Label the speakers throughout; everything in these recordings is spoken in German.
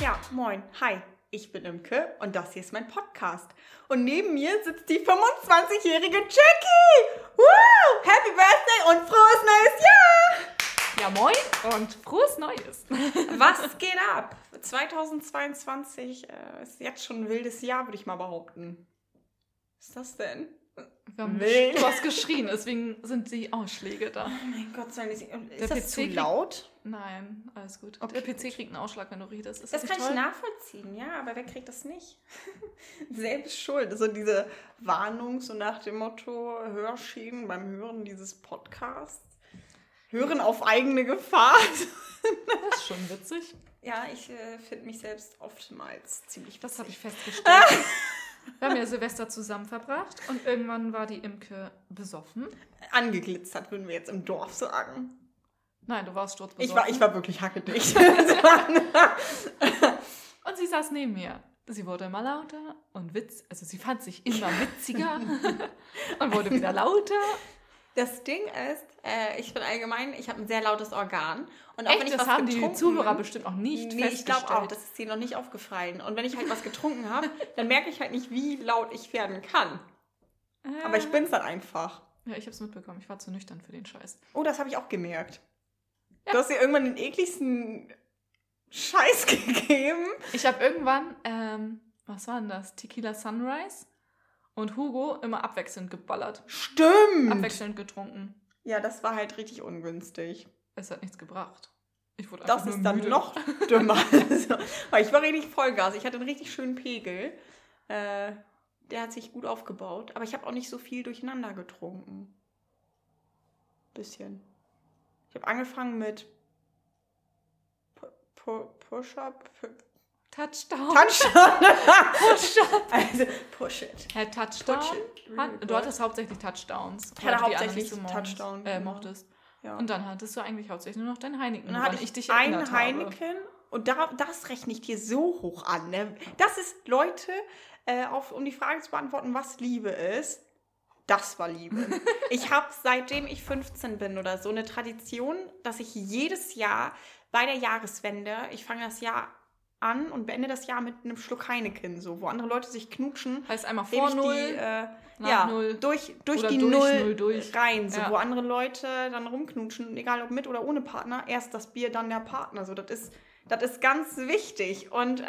Speaker 1: Ja, moin, hi. Ich bin Imke und das hier ist mein Podcast. Und neben mir sitzt die 25-jährige Jackie. Woo! Happy Birthday und frohes neues Jahr!
Speaker 2: Ja, moin und frohes Neues.
Speaker 1: Was geht ab? 2022 äh, ist jetzt schon ein wildes Jahr, würde ich mal behaupten. Was ist das denn?
Speaker 2: Wir haben
Speaker 1: Wild.
Speaker 2: du hast geschrien, deswegen sind die Ausschläge da.
Speaker 1: Oh mein Gott, sei nicht.
Speaker 2: Der
Speaker 1: Ist das
Speaker 2: PC
Speaker 1: zu
Speaker 2: kriegt-
Speaker 1: laut?
Speaker 2: Nein, alles gut.
Speaker 1: Okay,
Speaker 2: Der PC kriegt einen Ausschlag, wenn du redest. Ist
Speaker 1: Das
Speaker 2: das,
Speaker 1: kann
Speaker 2: nicht
Speaker 1: ich
Speaker 2: toll?
Speaker 1: nachvollziehen, ja, aber wer kriegt das nicht? Selbst schuld. So diese Warnung, so nach dem Motto, Hörschäden beim Hören dieses Podcasts. Hören auf eigene Gefahr.
Speaker 2: Das ist schon witzig.
Speaker 1: Ja, ich äh, finde mich selbst oftmals ziemlich
Speaker 2: Das habe ich
Speaker 1: witzig.
Speaker 2: festgestellt. Wir haben ja Silvester zusammen verbracht und irgendwann war die Imke besoffen.
Speaker 1: Angeglitzert, würden wir jetzt im Dorf sagen.
Speaker 2: Nein, du warst sturzbesoffen.
Speaker 1: Ich war, ich war wirklich hackedicht.
Speaker 2: Und sie saß neben mir. Sie wurde immer lauter und witz, also sie fand sich immer witziger und wurde wieder lauter.
Speaker 1: Das Ding ist, äh, ich bin allgemein, ich habe ein sehr lautes Organ. Und auch wenn
Speaker 2: Echt,
Speaker 1: ich
Speaker 2: das
Speaker 1: was
Speaker 2: haben die
Speaker 1: getrunken-
Speaker 2: Zuhörer bestimmt auch nicht
Speaker 1: Nee, ich glaube auch, das ist dir noch nicht aufgefallen. Und wenn ich halt was getrunken habe, dann merke ich halt nicht, wie laut ich werden kann. Aber ich bin's dann einfach.
Speaker 2: Ja, ich hab's mitbekommen. Ich war zu nüchtern für den Scheiß.
Speaker 1: Oh, das habe ich auch gemerkt. Du hast dir irgendwann den ekligsten Scheiß gegeben.
Speaker 2: Ich habe irgendwann, ähm, was war denn das? Tequila Sunrise und Hugo immer abwechselnd geballert.
Speaker 1: Stimmt.
Speaker 2: Abwechselnd getrunken.
Speaker 1: Ja, das war halt richtig ungünstig.
Speaker 2: Es hat nichts gebracht. Ich wurde
Speaker 1: Das ist dann
Speaker 2: müde.
Speaker 1: noch dümmer. Also, weil ich war richtig Vollgas. Ich hatte einen richtig schönen Pegel. Äh, der hat sich gut aufgebaut. Aber ich habe auch nicht so viel durcheinander getrunken. Bisschen. Ich habe angefangen mit Pu- Pu- Push-Up.
Speaker 2: Touchdown.
Speaker 1: Touchdown.
Speaker 2: Push-up.
Speaker 1: also, push it.
Speaker 2: Herr Touchdown.
Speaker 1: Push it.
Speaker 2: Hat, du hattest hauptsächlich Touchdowns.
Speaker 1: Ich hatte hauptsächlich
Speaker 2: mochtest-
Speaker 1: Touchdown,
Speaker 2: Äh,
Speaker 1: genau.
Speaker 2: mochtest.
Speaker 1: Ja.
Speaker 2: Und dann hattest du eigentlich hauptsächlich nur noch dein Heineken,
Speaker 1: Und dann hatte ich,
Speaker 2: dich
Speaker 1: ein Heineken und da, das rechne ich dir so hoch an. Ne? Das ist, Leute, äh, auf, um die Frage zu beantworten, was Liebe ist, das war Liebe. ich habe seitdem ich 15 bin oder so eine Tradition, dass ich jedes Jahr bei der Jahreswende, ich fange das Jahr an und beende das Jahr mit einem Schluck Heineken, so, wo andere Leute sich knutschen.
Speaker 2: Heißt einmal vor Null.
Speaker 1: die, äh, ja,
Speaker 2: Null
Speaker 1: durch, durch die
Speaker 2: durch
Speaker 1: Null,
Speaker 2: Null durch.
Speaker 1: rein, so,
Speaker 2: Ja.
Speaker 1: wo andere Leute dann rumknutschen, egal ob mit oder ohne Partner, erst das Bier, dann der Partner, so, das ist, das ist ganz wichtig und äh,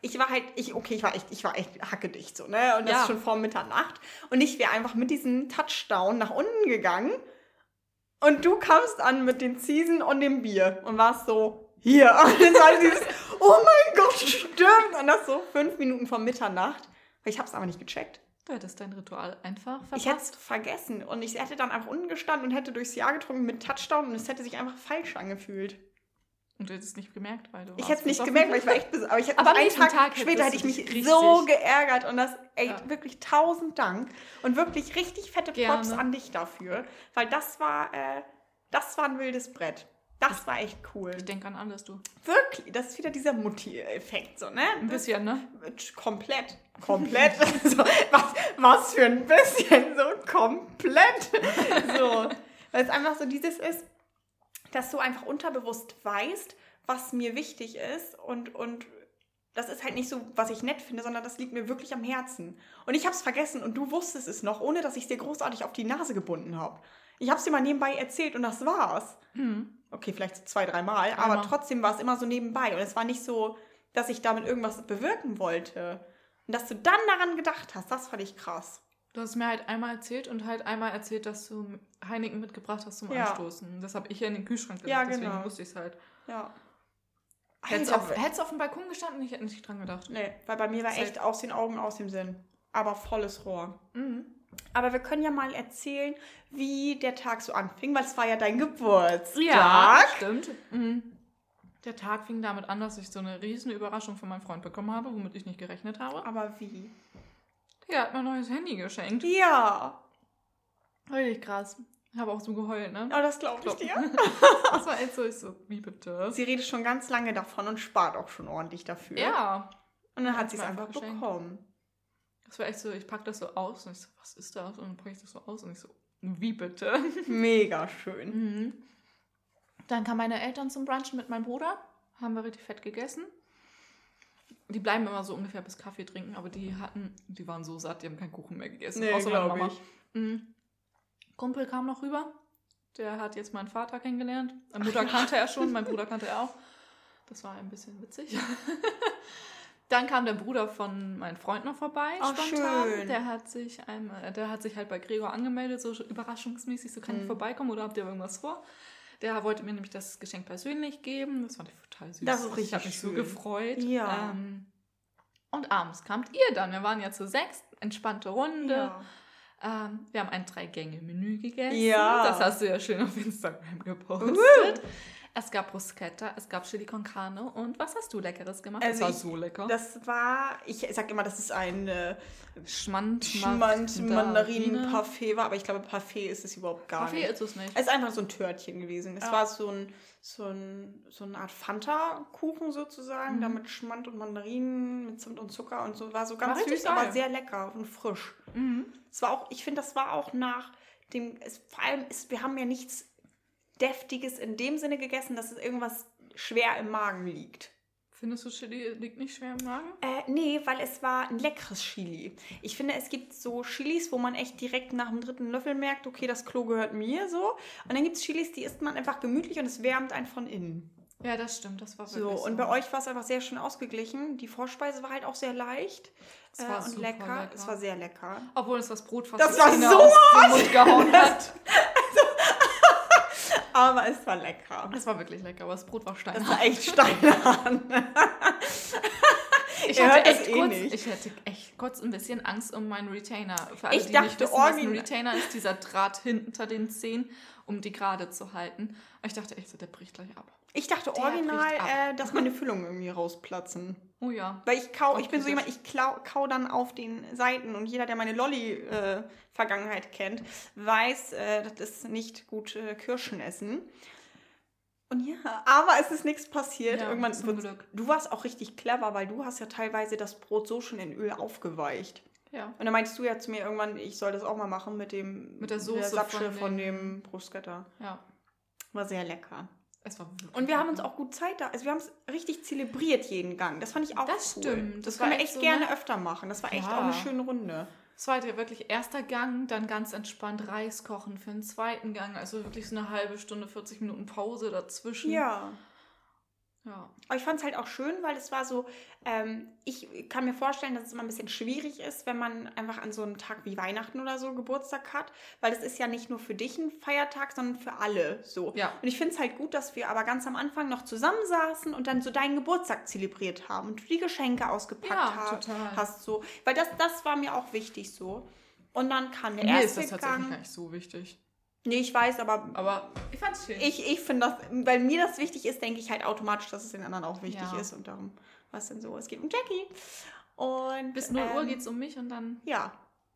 Speaker 1: ich war halt, ich, okay, ich war echt, ich war echt hackedicht, so, ne, und das
Speaker 2: Ja.
Speaker 1: ist schon vor Mitternacht und ich wäre einfach mit diesem Touchdown nach unten gegangen und du kamst an mit den Ziesen und dem Bier und warst so, hier, und das war dieses, oh mein Gott, stimmt, und das so fünf Minuten vor Mitternacht, ich hab's aber nicht gecheckt.
Speaker 2: Du hättest dein Ritual einfach verpasst.
Speaker 1: Ich hätte es vergessen und ich hätte dann einfach unten gestanden und hätte durchs Jahr getrunken mit Touchdown und es hätte sich einfach falsch angefühlt.
Speaker 2: Und du hättest es nicht gemerkt, weil du
Speaker 1: Ich hätte es nicht gemerkt, weil ich war echt besoffen. Aber ich hätte
Speaker 2: Aber
Speaker 1: einen Tag,
Speaker 2: Tag
Speaker 1: später hätte ich mich
Speaker 2: richtig-
Speaker 1: so geärgert und das, ey,
Speaker 2: Ja.
Speaker 1: wirklich tausend Dank und wirklich richtig fette Props
Speaker 2: Gerne.
Speaker 1: an dich dafür, weil das war, äh, das war ein wildes Brett. Das war echt cool.
Speaker 2: Ich denke an alles, du.
Speaker 1: Wirklich, das ist wieder dieser Mutti-Effekt, so, ne?
Speaker 2: Ein bisschen, ne?
Speaker 1: Komplett. Komplett. so, was, was für ein bisschen. So komplett. So. Weil es einfach so dieses ist, dass du einfach unterbewusst weißt, was mir wichtig ist und, und das ist halt nicht so, was ich nett finde, sondern das liegt mir wirklich am Herzen. Und ich habe es vergessen und du wusstest es noch, ohne dass ich es dir großartig auf die Nase gebunden habe. Ich habe es dir mal nebenbei erzählt und das war's. Okay, vielleicht so zwei, dreimal, aber
Speaker 2: Einmal.
Speaker 1: trotzdem war es immer so nebenbei. Und es war nicht so, dass ich damit irgendwas bewirken wollte. Und dass du dann daran gedacht hast, das fand ich krass.
Speaker 2: Du hast mir halt einmal erzählt und halt einmal erzählt, dass du Heineken mitgebracht hast zum
Speaker 1: Ja.
Speaker 2: Anstoßen. Das habe ich ja in den Kühlschrank
Speaker 1: Ja,
Speaker 2: gelegt, deswegen
Speaker 1: genau.
Speaker 2: wusste ich es halt.
Speaker 1: Ja.
Speaker 2: Hättest auf, auf dem Balkon gestanden, ich hätte nicht dran gedacht.
Speaker 1: Nee, weil bei mir war echt aus den Augen, aus dem Sinn. Aber volles Rohr.
Speaker 2: Mhm.
Speaker 1: Aber wir können ja mal erzählen, wie der Tag so anfing, weil es war ja dein Geburtstag.
Speaker 2: Ja, stimmt. Mhm. Der Tag fing damit an, dass ich so eine riesen Überraschung von meinem Freund bekommen habe, womit ich nicht gerechnet habe.
Speaker 1: Aber wie?
Speaker 2: Der hat mir ein neues Handy geschenkt.
Speaker 1: Ja.
Speaker 2: Richtig krass. Ich habe auch so geheult, ne?
Speaker 1: Oh, das glaube ich
Speaker 2: Glaub-
Speaker 1: dir.
Speaker 2: Das war echt so, ich so, wie bitte?
Speaker 1: Sie redet schon ganz lange davon und spart auch schon ordentlich dafür.
Speaker 2: Ja.
Speaker 1: Und dann hat sie es einfach
Speaker 2: einfach
Speaker 1: bekommen.
Speaker 2: Das war echt so, ich packe das so aus und ich so, was ist das? Und dann packe ich das so aus und ich so, wie bitte?
Speaker 1: Mega schön.
Speaker 2: Mhm. Dann kamen meine Eltern zum Brunchen mit meinem Bruder, haben wir richtig fett gegessen. Die bleiben immer so ungefähr bis Kaffee trinken, aber die hatten, die waren so satt, die haben keinen Kuchen mehr gegessen.
Speaker 1: Nee,
Speaker 2: außer meine Mama.
Speaker 1: ich.
Speaker 2: Mhm. Kumpel kam noch rüber, der hat jetzt meinen Vater kennengelernt. Meine Mutter kannte er schon, mein Bruder kannte er auch. Das war ein bisschen witzig. Dann kam der Bruder von meinem Freund noch vorbei,
Speaker 1: Ach,
Speaker 2: spontan.
Speaker 1: schön.
Speaker 2: Der hat sich einmal, der hat sich halt bei Gregor angemeldet, so überraschungsmäßig, so kann ich
Speaker 1: Mhm.
Speaker 2: vorbeikommen oder habt ihr irgendwas vor? Der wollte mir nämlich das Geschenk persönlich geben. Das fand ich total süß.
Speaker 1: Das ist richtig
Speaker 2: Ich habe mich so
Speaker 1: schön.
Speaker 2: gefreut.
Speaker 1: Ja.
Speaker 2: Ähm, und abends kamt ihr dann. Wir waren ja zu sechs, entspannte Runde.
Speaker 1: Ja.
Speaker 2: Ähm, wir haben ein Drei-Gänge-Menü gegessen.
Speaker 1: Ja.
Speaker 2: Das hast du ja schön auf Instagram gepostet. Es gab Bruschetta, es gab Chili con Carne. Und was hast du Leckeres gemacht?
Speaker 1: Also
Speaker 2: das war so lecker.
Speaker 1: Das war, ich sag immer, dass es ein äh,
Speaker 2: Schmand,
Speaker 1: Schmand Mandarinen-Parfait war, aber ich glaube, Parfait ist es überhaupt gar
Speaker 2: Kaffee
Speaker 1: nicht.
Speaker 2: ist es nicht.
Speaker 1: Es ist einfach so ein Törtchen gewesen. Es
Speaker 2: Ja.
Speaker 1: war so ein, so ein so eine Art Fanta-Kuchen sozusagen,
Speaker 2: Mhm.
Speaker 1: da mit Schmand und Mandarinen, mit Zimt und Zucker und so. War so ganz
Speaker 2: War
Speaker 1: süß, aber
Speaker 2: geil.
Speaker 1: sehr lecker und frisch.
Speaker 2: Mhm.
Speaker 1: Es war auch, ich finde, das war auch nach dem, es, vor allem ist, wir haben ja nichts Deftiges in dem Sinne gegessen, dass es irgendwas schwer im Magen liegt.
Speaker 2: Findest du, Chili liegt nicht schwer im Magen?
Speaker 1: Äh, nee, weil es war ein leckeres Chili. Ich finde, es gibt so Chilis, wo man echt direkt nach dem dritten Löffel merkt, okay, das Klo gehört mir so. Und dann gibt es Chilis, die isst man einfach gemütlich und es wärmt einen von innen.
Speaker 2: Ja, das stimmt. Das war
Speaker 1: So,
Speaker 2: wirklich
Speaker 1: und bei euch war es einfach sehr schön ausgeglichen. Die Vorspeise war halt auch sehr leicht
Speaker 2: Es
Speaker 1: äh,
Speaker 2: war
Speaker 1: und
Speaker 2: super
Speaker 1: lecker.
Speaker 2: lecker.
Speaker 1: Es war sehr lecker.
Speaker 2: Obwohl es das Brot fast
Speaker 1: Das war
Speaker 2: Zähne
Speaker 1: so
Speaker 2: Mund gehauen hat.
Speaker 1: Aber es war lecker.
Speaker 2: Es war wirklich lecker, aber das Brot war
Speaker 1: Das
Speaker 2: steinhart.
Speaker 1: war echt steinhart.
Speaker 2: Ich hatte, echt
Speaker 1: eh
Speaker 2: kurz, ich hatte echt kurz ein bisschen Angst um meinen Retainer. Für alle,
Speaker 1: Ich
Speaker 2: die
Speaker 1: dachte,
Speaker 2: nicht wissen, was ein Retainer ist, dieser Draht hinter den Zehen, um die gerade zu halten. Ich dachte echt so, der bricht gleich ab.
Speaker 1: Ich dachte
Speaker 2: Der
Speaker 1: original, äh, dass meine Füllungen irgendwie rausplatzen.
Speaker 2: Oh ja.
Speaker 1: Weil ich kau, ich bin so jemand, ich klau, kau dann auf den Seiten und jeder, der meine Lolli-Vergangenheit kennt, weiß, äh, das ist nicht gut äh, Kirschen essen. Und ja, aber es ist nichts passiert.
Speaker 2: Ja,
Speaker 1: Irgendwann
Speaker 2: zum Glück.
Speaker 1: Du warst auch richtig clever, weil du hast ja teilweise das Brot so schon in Öl aufgeweicht.
Speaker 2: Ja.
Speaker 1: Und dann meintest du ja zu mir irgendwann, ich soll das auch mal machen mit dem
Speaker 2: Mit der Soße
Speaker 1: Sapsche
Speaker 2: von
Speaker 1: von,
Speaker 2: dem-
Speaker 1: dem Bruschetta.
Speaker 2: Ja.
Speaker 1: War sehr lecker.
Speaker 2: Es war wirklich
Speaker 1: Und wir haben uns auch gut Zeit da. Also wir haben es richtig zelebriert jeden Gang. Das fand ich auch
Speaker 2: Das
Speaker 1: cool.
Speaker 2: stimmt.
Speaker 1: Das,
Speaker 2: Das
Speaker 1: können wir
Speaker 2: echt so,
Speaker 1: gerne
Speaker 2: ne?
Speaker 1: öfter machen. Das war echt
Speaker 2: Ja.
Speaker 1: auch eine schöne Runde.
Speaker 2: Es war ja wirklich erster Gang, dann ganz entspannt Reis kochen für den zweiten Gang. Also wirklich so eine halbe Stunde, 40 Minuten Pause dazwischen.
Speaker 1: Ja.
Speaker 2: Ja.
Speaker 1: Aber ich fand es halt auch schön, weil es war so, ähm, ich kann mir vorstellen, dass es immer ein bisschen schwierig ist, wenn man einfach an so einem Tag wie Weihnachten oder so Geburtstag hat, weil das ist ja nicht nur für dich ein Feiertag, sondern für alle so.
Speaker 2: Ja.
Speaker 1: Und ich finde es halt gut, dass wir aber ganz am Anfang noch zusammensaßen und dann so deinen Geburtstag zelebriert haben und du die Geschenke ausgepackt
Speaker 2: Ja,
Speaker 1: hast,
Speaker 2: total.
Speaker 1: hast so, weil das, das war mir auch wichtig so. Und dann kam der
Speaker 2: Mir ist
Speaker 1: erste
Speaker 2: das tatsächlich
Speaker 1: Gang.
Speaker 2: gar nicht so wichtig.
Speaker 1: Nee, ich weiß, aber
Speaker 2: Aber ich fand's schön.
Speaker 1: ich, ich finde das, weil mir das wichtig ist, denke ich halt automatisch, dass es den anderen auch wichtig
Speaker 2: Ja.
Speaker 1: ist und darum war es denn so. Es geht um Jackie. Und
Speaker 2: Bis 0 Uhr
Speaker 1: ähm,
Speaker 2: geht's um mich und dann.
Speaker 1: Ja.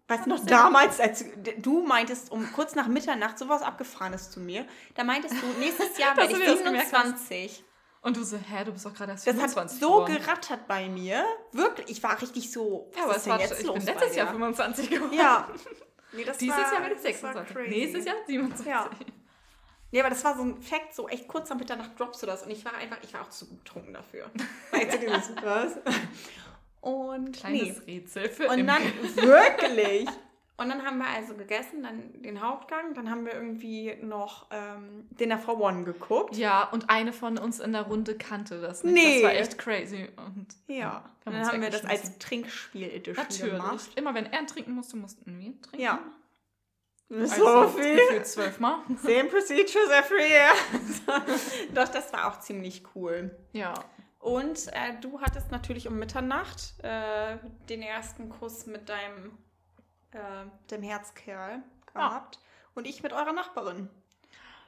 Speaker 1: Weißt du noch, damals, als du meintest, um kurz nach Mitternacht sowas Abgefahrenes zu mir, da meintest du, nächstes Jahr werde ich
Speaker 2: dir das gemerkt hast.
Speaker 1: 27.
Speaker 2: Und du so, hä, du bist doch gerade erst
Speaker 1: Das hat
Speaker 2: 25
Speaker 1: so
Speaker 2: geworden.
Speaker 1: gerattert bei mir. Wirklich, ich war richtig so,
Speaker 2: Ja, aber
Speaker 1: was ist
Speaker 2: war,
Speaker 1: denn jetzt
Speaker 2: ich
Speaker 1: los
Speaker 2: bin
Speaker 1: bei
Speaker 2: letztes Jahr
Speaker 1: dir?
Speaker 2: 25 geworden.
Speaker 1: Ja. Nee, das
Speaker 2: Dieses
Speaker 1: war,
Speaker 2: Jahr
Speaker 1: das war
Speaker 2: 26.
Speaker 1: crazy.
Speaker 2: Nächstes Jahr 27.
Speaker 1: Ja. Nee, aber das war so ein Fact, so echt kurz nach Mitternacht droppst du das. Und ich war einfach, ich war auch zu betrunken dafür. Weißt du, dieses, was? Und
Speaker 2: Kleines
Speaker 1: nee.
Speaker 2: Rätsel für
Speaker 1: Und dann, wirklich. Und dann haben wir also gegessen, dann den Hauptgang, dann haben wir irgendwie noch ähm, Dinner for One geguckt.
Speaker 2: Ja, und eine von uns in der Runde kannte das nicht.
Speaker 1: Nee.
Speaker 2: Das war echt crazy. Und
Speaker 1: Ja. Dann
Speaker 2: uns
Speaker 1: haben wir das als Trinkspiel-Edition
Speaker 2: natürlich.
Speaker 1: gemacht.
Speaker 2: Immer wenn er trinken musste, mussten wir trinken.
Speaker 1: Ja.
Speaker 2: Also,
Speaker 1: So viel.
Speaker 2: Gefühlt zwölfmal.
Speaker 1: Same procedures every year. Doch, das war auch ziemlich cool.
Speaker 2: Ja.
Speaker 1: Und äh, du hattest natürlich um Mitternacht äh, den ersten Kuss mit deinem äh, dem Herzkerl gehabt. Und ich mit eurer Nachbarin.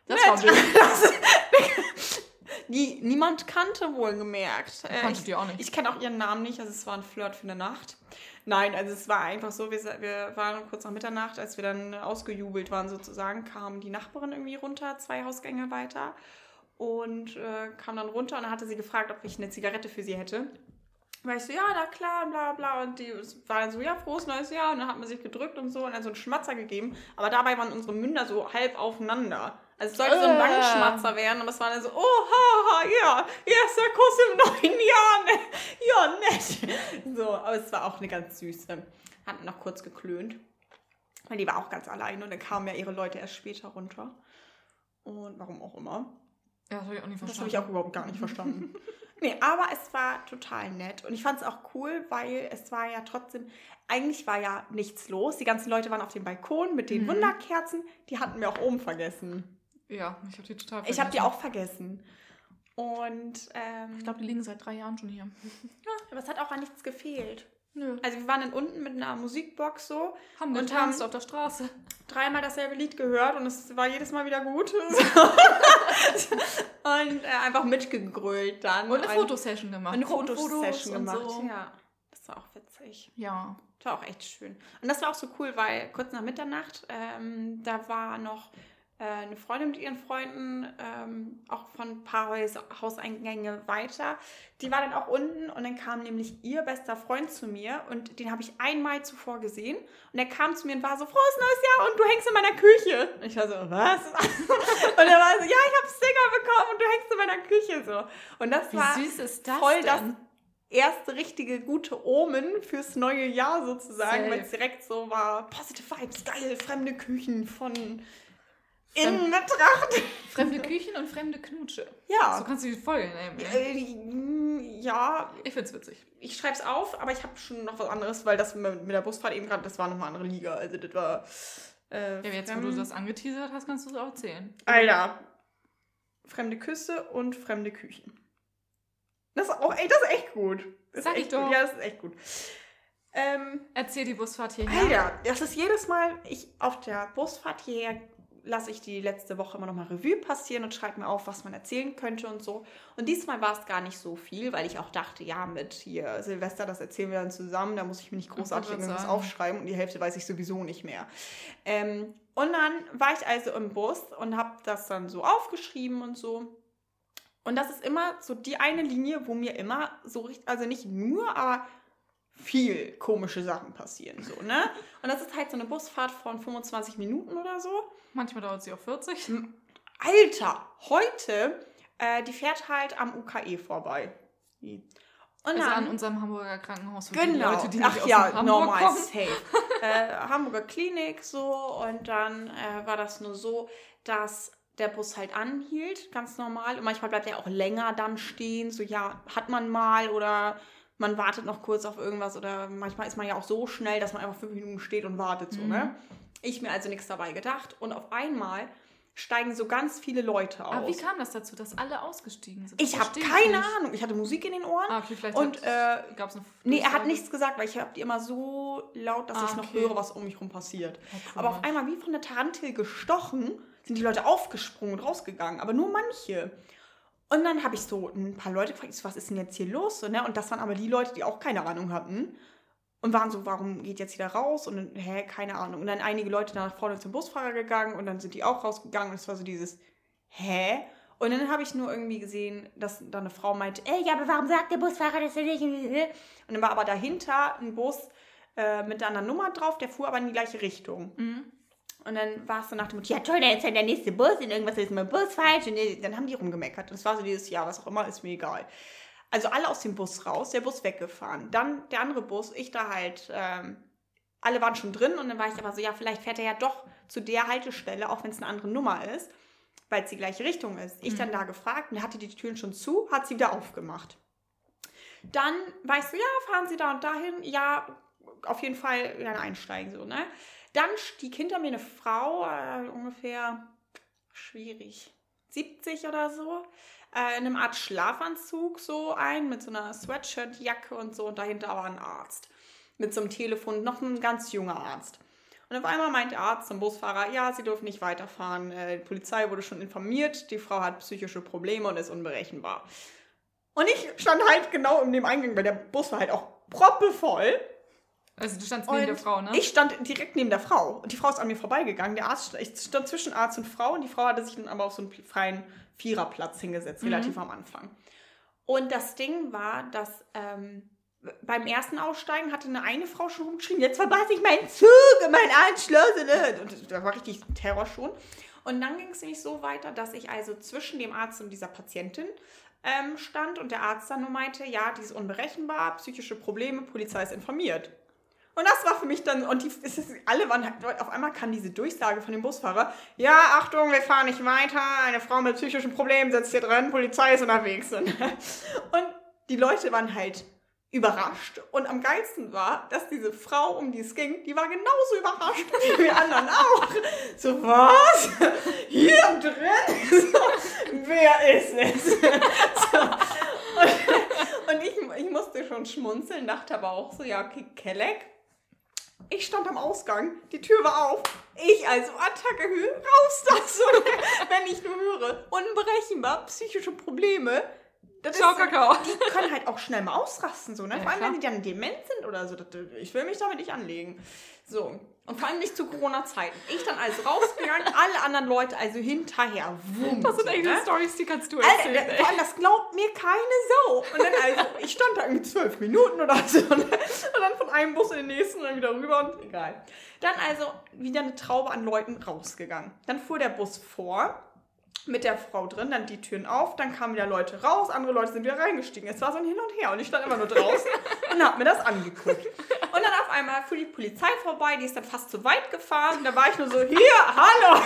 Speaker 2: Das
Speaker 1: Nett.
Speaker 2: war blöd.
Speaker 1: Die niemand kannte, wohlgemerkt. Äh,
Speaker 2: Kanntet
Speaker 1: ich
Speaker 2: ihr auch nicht.
Speaker 1: ich kenne auch ihren Namen nicht, also es war ein Flirt für eine Nacht. Nein, also es war einfach so, wir, wir waren kurz nach Mitternacht, als wir dann ausgejubelt waren sozusagen, kam die Nachbarin irgendwie runter, zwei Hausgänge weiter und äh, kam dann runter und dann hatte sie gefragt, ob ich eine Zigarette für sie hätte. War ich so, ja, na klar, bla bla. Und die war dann so, ja, frohes neues Jahr. Und dann hat man sich gedrückt und so und dann so einen Schmatzer gegeben. Aber dabei waren unsere Münder so halb aufeinander. Also es sollte so ein
Speaker 2: Äh.
Speaker 1: Wangenschmatzer werden, aber es war dann so, oh, haha, ja, erster Kuss im neuen Jahr, ne? Ja, nett. So, aber es war auch eine ganz süße. Hatten noch kurz geklönt. Weil die war auch ganz allein und dann kamen ja ihre Leute erst später runter. Und warum auch immer.
Speaker 2: Ja, das habe ich auch nicht
Speaker 1: Das
Speaker 2: verstanden.
Speaker 1: habe ich auch überhaupt gar nicht verstanden. nee, aber es war total nett. Und ich fand es auch cool, weil es war ja trotzdem, eigentlich war ja nichts los. Die ganzen Leute waren auf dem Balkon mit den
Speaker 2: Mhm.
Speaker 1: Wunderkerzen. Die hatten wir auch oben vergessen.
Speaker 2: Ja, ich habe die total
Speaker 1: Ich habe die
Speaker 2: vergessen.
Speaker 1: auch vergessen. Und ähm,
Speaker 2: Ich glaube, die liegen seit drei Jahren schon hier.
Speaker 1: aber es hat auch an nichts gefehlt.
Speaker 2: Nö.
Speaker 1: Also wir waren dann unten mit einer Musikbox so,
Speaker 2: Haben
Speaker 1: Und haben-
Speaker 2: auf der Straße.
Speaker 1: dreimal dasselbe Lied gehört und es war jedes Mal wieder gut. und äh, einfach mitgegrölt dann.
Speaker 2: Und eine Fotosession gemacht.
Speaker 1: eine Fotosession gemacht.
Speaker 2: So.
Speaker 1: Ja, das war auch witzig.
Speaker 2: Ja.
Speaker 1: Das war auch echt schön. Und das war auch so cool, weil kurz nach Mitternacht, ähm, da war noch eine Freundin mit ihren Freunden, ähm, auch von ein paar Haus Hauseingänge weiter. Die war dann auch unten und dann kam nämlich ihr bester Freund zu mir und den habe ich einmal zuvor gesehen. Und er kam zu mir und war so, frohes neues Jahr und du hängst in meiner Küche. Und ich war so, was? und er war so, ja, ich habe Sticker bekommen und du hängst in meiner Küche so. Und das
Speaker 2: Wie
Speaker 1: war
Speaker 2: süß ist das
Speaker 1: voll
Speaker 2: denn?
Speaker 1: das erste richtige gute Omen fürs neue Jahr sozusagen, weil es direkt so war, positive Vibes, geil, fremde Küchen von Innen betrachtet.
Speaker 2: Fremde Küchen und fremde Knutsche. So
Speaker 1: Ja.
Speaker 2: kannst du die Folge nehmen. ey.
Speaker 1: Äh, Ja,
Speaker 2: Ich find's witzig.
Speaker 1: ich schreibe es auf, aber ich habe schon noch was anderes, weil das mit der Busfahrt eben gerade, das war nochmal eine andere Liga. Also das war. Äh,
Speaker 2: Ja, jetzt, wo du das angeteasert hast, kannst du es auch erzählen.
Speaker 1: Alter. Fremde Küsse und fremde Küchen. Das ist auch, ey, das ist echt gut. Das ist
Speaker 2: Sag ich
Speaker 1: echt
Speaker 2: doch.
Speaker 1: Gut. Ja, das ist echt gut. Ähm,
Speaker 2: Erzähl die Busfahrt hierher.
Speaker 1: Alter, das ist jedes Mal, ich auf der Busfahrt hierher lasse ich die letzte Woche immer nochmal Revue passieren und schreibe mir auf, was man erzählen könnte und so. Und diesmal war es gar nicht so viel, weil ich auch dachte, ja, mit hier Silvester, das erzählen wir dann zusammen, da muss ich mir nicht großartig irgendwas aufschreiben und die Hälfte weiß ich sowieso nicht mehr. Ähm, und dann war ich also im Bus und habe das dann so aufgeschrieben und so. Und das ist immer so die eine Linie, wo mir immer so richtig, also nicht nur, aber viel komische Sachen passieren, so, ne? Und das ist halt so eine Busfahrt von 25 Minuten oder so.
Speaker 2: Manchmal dauert sie auch 40.
Speaker 1: Alter, heute, äh, die fährt halt am UKE vorbei. Und
Speaker 2: Also
Speaker 1: dann,
Speaker 2: an unserem Hamburger Krankenhaus für
Speaker 1: genau,
Speaker 2: die Leute, die
Speaker 1: ach
Speaker 2: nicht aus
Speaker 1: ja,
Speaker 2: Hamburg
Speaker 1: normal,
Speaker 2: kommen.
Speaker 1: safe. äh, Hamburger Klinik so und dann äh, war das nur so, dass der Bus halt anhielt, ganz normal. Und manchmal bleibt er auch länger dann stehen, so ja, hat man mal oder man wartet noch kurz auf irgendwas oder manchmal ist man ja auch so schnell, dass man einfach fünf Minuten steht und wartet, so,
Speaker 2: Mhm.
Speaker 1: ne? Ich mir also nichts dabei gedacht und auf einmal steigen so ganz viele Leute aus.
Speaker 2: Aber wie kam das dazu, dass alle ausgestiegen sind?
Speaker 1: ich habe keine
Speaker 2: nicht.
Speaker 1: Ahnung. Ich hatte Musik in den Ohren.
Speaker 2: Ah, okay, vielleicht
Speaker 1: Und, äh,
Speaker 2: gab's eine
Speaker 1: Nee, er hat nichts gesagt, weil ich habe die immer so laut, dass
Speaker 2: Ah,
Speaker 1: ich noch
Speaker 2: okay.
Speaker 1: höre, was um mich rum passiert.
Speaker 2: Oh,
Speaker 1: Aber auf einmal, wie von der Tarantel gestochen, sind die Leute aufgesprungen und rausgegangen. Aber nur manche. Und dann habe ich so ein paar Leute gefragt, was ist denn jetzt hier los? Ne? Und das waren aber die Leute, die auch keine Ahnung hatten. Und waren so, warum geht jetzt wieder raus? Und dann, hä, keine Ahnung. Und dann einige Leute nach vorne zum Busfahrer gegangen und dann sind die auch rausgegangen. Und es war so dieses, hä? Und dann habe ich nur irgendwie gesehen, dass da eine Frau meinte, ey, ja, aber warum sagt der Busfahrer das denn nicht? Und dann war aber dahinter ein Bus äh, mit einer Nummer drauf, der fuhr aber in die gleiche Richtung.
Speaker 2: Mhm.
Speaker 1: Und dann war es so nach dem Motto, ja toll, dann ist ja der nächste Bus und irgendwas ist mit dem Bus falsch. Und dann haben die rumgemeckert. Und es war so dieses Jahr, was auch immer, ist mir egal. Also alle aus dem Bus raus, der Bus weggefahren. Dann der andere Bus, ich da halt, ähm, alle waren schon drin und dann war ich aber so, ja, vielleicht fährt er ja doch zu der Haltestelle, auch wenn es eine andere Nummer ist, weil es die gleiche Richtung ist. Ich dann da gefragt und er hatte die Türen schon zu, hat sie wieder aufgemacht. Dann war ich so, ja, fahren Sie da und dahin. Ja, auf jeden Fall dann einsteigen, so, ne? Dann stieg hinter mir eine Frau, äh, ungefähr schwierig, 70 oder so, äh, in einem Art Schlafanzug so ein, mit so einer Sweatshirt-Jacke und so. Und dahinter war ein Arzt. Mit so einem Telefon, noch ein ganz junger Arzt. Und auf einmal meint der Arzt zum Busfahrer, ja, sie dürfen nicht weiterfahren. Äh, die Polizei wurde schon informiert, die Frau hat psychische Probleme und ist unberechenbar. Und ich stand halt genau in dem Eingang, weil der Bus war halt auch proppevoll.
Speaker 2: Also du standst neben der Frau, ne?
Speaker 1: Ich stand direkt neben der Frau und die Frau ist an mir vorbeigegangen. Der Arzt, ich stand zwischen Arzt und Frau und die Frau hatte sich dann aber auf so einen freien Viererplatz hingesetzt,
Speaker 2: Mhm.
Speaker 1: relativ am Anfang. Und das Ding war, dass ähm, beim ersten Aussteigen hatte eine eine Frau schon rumgeschrien, jetzt verpasse ich meinen Zug und mein Anschluss. Und da war richtig Terror schon. Und dann ging es nämlich so weiter, dass ich also zwischen dem Arzt und dieser Patientin ähm, stand und der Arzt dann nur meinte, ja, die ist unberechenbar, psychische Probleme, Polizei ist informiert. Und das war für mich dann, und die, es ist, alle waren halt, auf einmal kam diese Durchsage von dem Busfahrer, ja, Achtung, wir fahren nicht weiter, eine Frau mit psychischen Problemen sitzt hier drin, Polizei ist unterwegs. Und, und die Leute waren halt überrascht. Und am geilsten war, dass diese Frau, um die es ging, die war genauso überrascht wie wir anderen auch. So, was? Hier drin? So, wer ist es? So. Und, und ich, ich musste schon schmunzeln, dachte aber auch so, ja, okay, Kelleck. Ich stand am Ausgang, die Tür war auf. Ich also Attacke raus da so, wenn ich nur höre. Unberechenbar, psychische Probleme das
Speaker 2: Ciao, Kakao.
Speaker 1: Die können halt auch schnell mal ausrasten, so, ne? Ja, vor allem, klar. wenn die dann dement sind oder so. Ich will mich damit nicht anlegen. So. Und vor allem nicht zu Corona-Zeiten. Ich dann also rausgegangen, alle anderen Leute also hinterher. Wummt,
Speaker 2: das sind echt ne? Stories, die kannst du erzählen.
Speaker 1: Alter, vor allem, das glaubt mir keine Sau. Und dann also, ich stand da irgendwie zwölf Minuten oder so. Ne? Und dann von einem Bus in den nächsten und dann wieder rüber und egal. Dann also wieder eine Traube an Leuten rausgegangen. Dann fuhr der Bus vor mit der Frau drin, dann die Türen auf, dann kamen wieder Leute raus, andere Leute sind wieder reingestiegen. Es war so ein Hin und Her und ich stand immer nur draußen und hab mir das angeguckt. Und dann auf einmal fuhr die Polizei vorbei, die ist dann fast zu weit gefahren. Da war ich nur so, hier, hallo,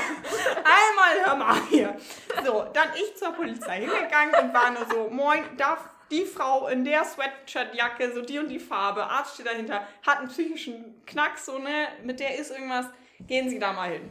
Speaker 1: einmal hör mal hier. So, dann ich zur Polizei hingegangen und war nur so, moin, darf die Frau in der Sweatshirtjacke, so die und die Farbe, Arzt steht dahinter, hat einen psychischen Knack, so, ne, mit der ist irgendwas, gehen Sie da mal hin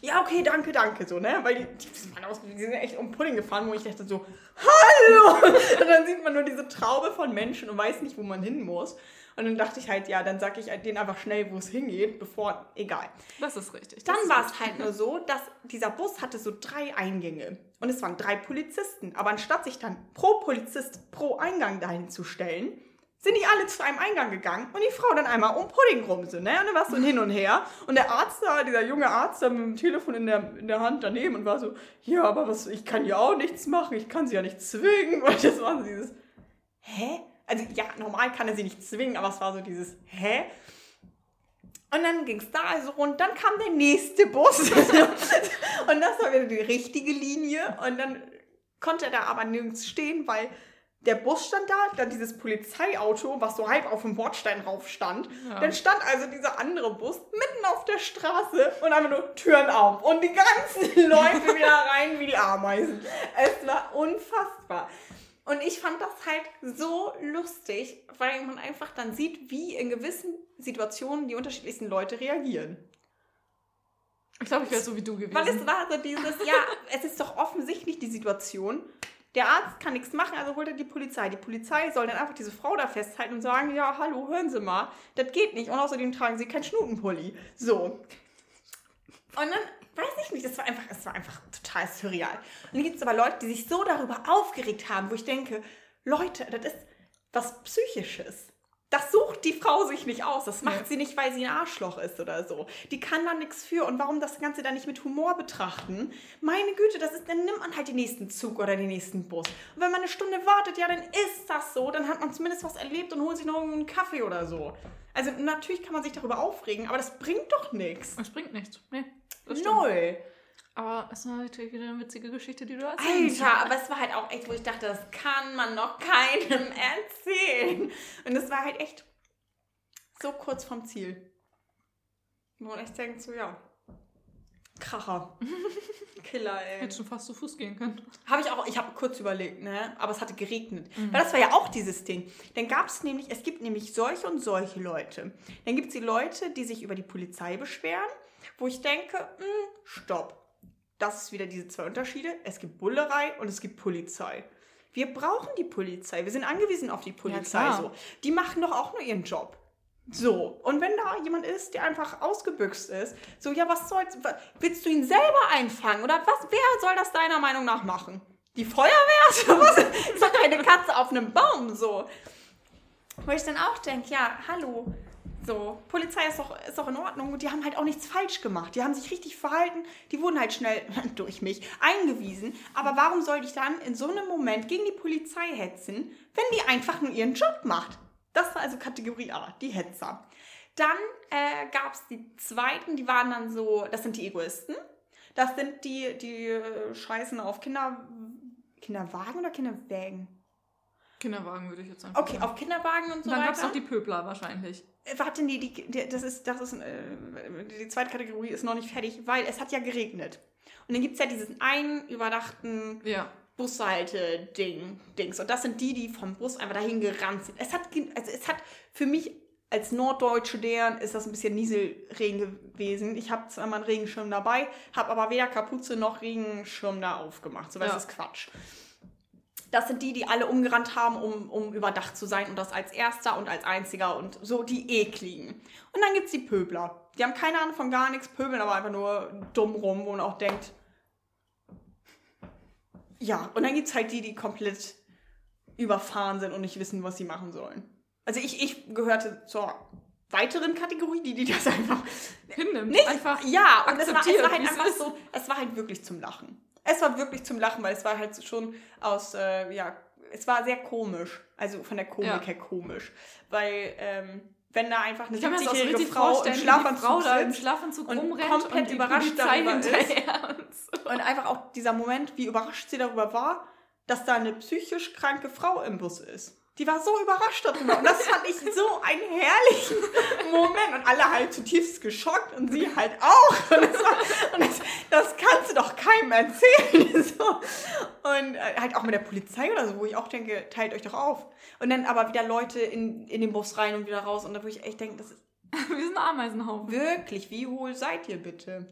Speaker 1: ja, okay, danke, danke, so, ne? Weil die, die, waren aus, die sind echt um Pudding gefahren, wo ich dachte so, hallo! Und dann sieht man nur diese Traube von Menschen und weiß nicht, wo man hin muss. Und dann dachte ich halt, ja, dann sag ich denen einfach schnell, wo es hingeht, bevor, egal.
Speaker 2: Das ist richtig.
Speaker 1: Dann war es halt nur so, dass dieser Bus hatte so drei Eingänge. Und es waren drei Polizisten. Aber anstatt sich dann pro Polizist pro Eingang dahin zu stellen, sind die alle zu einem Eingang gegangen und die Frau dann einmal um Pudding rum so, ne? Und dann war es so Hin und Her. Und der Arzt da, dieser junge Arzt da mit dem Telefon in der, in der Hand daneben und war so, ja, aber was, ich kann ja auch nichts machen, ich kann sie ja nicht zwingen. Und das war so dieses, hä? Also ja, normal kann er sie nicht zwingen, aber es war so dieses, hä? Und dann ging es da also rund, dann kam der nächste Bus. und das war wieder die richtige Linie. Und dann konnte er da aber nirgends stehen, weil der Bus stand da, dann dieses Polizeiauto, was so halb auf dem Bordstein rauf stand. Ja. Dann stand also dieser andere Bus mitten auf der Straße und einfach nur Türen auf und die ganzen Leute wieder rein wie die Ameisen. Es war unfassbar. Und ich fand das halt so lustig, weil man einfach dann sieht, wie in gewissen Situationen die unterschiedlichsten Leute reagieren.
Speaker 2: Ich glaube, ich wäre so wie du gewesen.
Speaker 1: Weil es war so dieses, ja, es ist doch offensichtlich die Situation, der Arzt kann nichts machen, also holt er die Polizei. Die Polizei soll dann einfach diese Frau da festhalten und sagen, ja, hallo, hören Sie mal, das geht nicht. Und außerdem tragen Sie keinen Schnutenpulli. So. Und dann, weiß ich nicht, das war einfach, es war einfach total surreal. Und dann gibt es aber Leute, die sich so darüber aufgeregt haben, wo ich denke, Leute, das ist was Psychisches. Das sucht die Frau sich nicht aus. Das macht ja. sie nicht, weil sie ein Arschloch ist oder so. Die kann da nichts für. Und warum das Ganze dann nicht mit Humor betrachten? Meine Güte, das ist, dann nimmt man halt den nächsten Zug oder den nächsten Bus. Und wenn man eine Stunde wartet, ja, dann ist das so. Dann hat man zumindest was erlebt und holt sich noch einen Kaffee oder so. Also natürlich kann man sich darüber aufregen, aber das bringt doch nichts.
Speaker 2: Das bringt nichts. Nee.
Speaker 1: Null.
Speaker 2: Aber es war natürlich wieder eine witzige Geschichte, die du erzählst.
Speaker 1: Alter, aber es war halt auch echt, wo ich dachte, das kann man noch keinem erzählen. Und es war halt echt so kurz vom Ziel. Wo man echt denkt, so ja, Kracher. Killer, ey.
Speaker 2: Hätte schon fast zu Fuß gehen können.
Speaker 1: Habe ich auch, ich habe kurz überlegt, ne? Aber es hatte geregnet. Mhm. Weil das war ja auch dieses Ding. Dann gab es nämlich, es gibt nämlich solche und solche Leute. Dann gibt es die Leute, die sich über die Polizei beschweren, wo ich denke, mh, hm, stopp das ist wieder diese zwei Unterschiede. Es gibt Bullerei und es gibt Polizei. Wir brauchen die Polizei. Wir sind angewiesen auf die Polizei. Ja, so. Die machen doch auch nur ihren Job. So, und wenn da jemand ist, der einfach ausgebüxt ist, so, ja, was soll's, willst du ihn selber einfangen? Oder was, wer soll das deiner Meinung nach machen? Die Feuerwehr? Was? ist doch keine Katze auf einem Baum, so. Wo ich dann auch denke, ja, hallo, so, Polizei ist doch, ist doch in Ordnung und die haben halt auch nichts falsch gemacht. Die haben sich richtig verhalten, die wurden halt schnell durch mich eingewiesen. Aber warum sollte ich dann in so einem Moment gegen die Polizei hetzen, wenn die einfach nur ihren Job macht? Das war also Kategorie A, die Hetzer. Dann äh, gab es die zweiten, die waren dann so, das sind die Egoisten. Das sind die, die äh, scheißen auf Kinder, Kinderwagen oder Kinderwägen?
Speaker 2: Kinderwagen würde ich jetzt sagen.
Speaker 1: Okay, auf Kinderwagen und so
Speaker 2: Dann
Speaker 1: weiter.
Speaker 2: gab es noch die Pöbler wahrscheinlich.
Speaker 1: Äh, Warte, nee, die, die, das ist, das ist, äh, die zweite Kategorie ist noch nicht fertig, weil es hat ja geregnet. Und dann gibt es ja diesen einen überdachten
Speaker 2: Ja.
Speaker 1: Bushalte-Ding, Dings. Und das sind die, die vom Bus einfach dahin gerannt sind. Es hat, also es hat für mich als Norddeutsche deren ist das ein bisschen Nieselregen gewesen. Ich habe zwar mal einen Regenschirm dabei, habe aber weder Kapuze noch Regenschirm da aufgemacht. So, das
Speaker 2: Ja.
Speaker 1: ist Quatsch. Das sind die, die alle umgerannt haben, um, um überdacht zu sein und das als erster und als einziger und so die ekligen. Und dann gibt es die Pöbler. Die haben keine Ahnung von gar nichts, pöbeln aber einfach nur dumm rum, wo man auch denkt, ja, und dann gibt es halt die, die komplett überfahren sind und nicht wissen, was sie machen sollen. Also ich, ich gehörte zur weiteren Kategorie, die, die das einfach
Speaker 2: Hinnimmt.
Speaker 1: nicht.
Speaker 2: Einfach.
Speaker 1: ja, und es war, es war halt einfach so, es war halt wirklich zum Lachen. Es war wirklich zum Lachen, weil es war halt schon aus, äh, ja, es war sehr komisch. Also von der Komik
Speaker 2: Ja.
Speaker 1: her komisch. Weil, ähm, wenn da einfach eine
Speaker 2: Ich kann mir das auch so
Speaker 1: 70-jährige
Speaker 2: richtig
Speaker 1: Frau im Schlafanzug
Speaker 2: Frau da im
Speaker 1: sitzt
Speaker 2: Schlafanzug
Speaker 1: und
Speaker 2: rumrennt
Speaker 1: komplett
Speaker 2: und
Speaker 1: überrascht
Speaker 2: Polizei
Speaker 1: darüber ist.
Speaker 2: Und
Speaker 1: einfach auch dieser Moment, wie überrascht sie darüber war, dass da eine psychisch kranke Frau im Bus ist. Die war so überrascht darüber. Und das fand ich so einen herrlichen Moment. Und alle halt zutiefst geschockt und sie halt auch. Und, das, war, und das, das kannst du doch keinem erzählen. So. Und äh, halt auch mit der Polizei oder so, wo ich auch denke, teilt euch doch auf. Und dann aber wieder Leute in, in den Bus rein und wieder raus. Und da wo ich echt denke, das ist
Speaker 2: Wir sind ein Ameisenhaufen.
Speaker 1: Wirklich, wie hohl seid ihr bitte?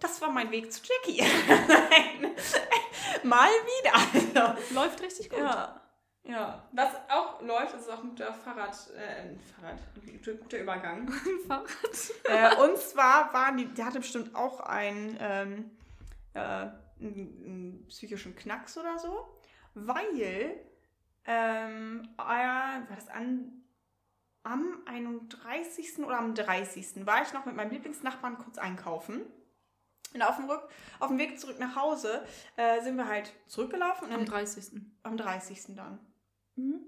Speaker 1: Das war mein Weg zu Jackie. Mal wieder. Also,
Speaker 2: Läuft richtig gut.
Speaker 1: ja. Ja. Was auch läuft, ist auch ein guter Fahrrad, äh, ein Fahrrad, ein guter- guter Übergang.
Speaker 2: Fahrrad.
Speaker 1: äh, und zwar waren die, der hatte bestimmt auch einen, ähm, äh, einen, einen psychischen Knacks oder so, weil, ähm, äh, war das an, am 31. oder am 30. war ich noch mit meinem Lieblingsnachbarn kurz einkaufen. Und auf dem, Rück, auf dem Weg zurück nach Hause äh, sind wir halt zurückgelaufen.
Speaker 2: Am
Speaker 1: dann,
Speaker 2: 30.
Speaker 1: am 30. dann.
Speaker 2: Mhm.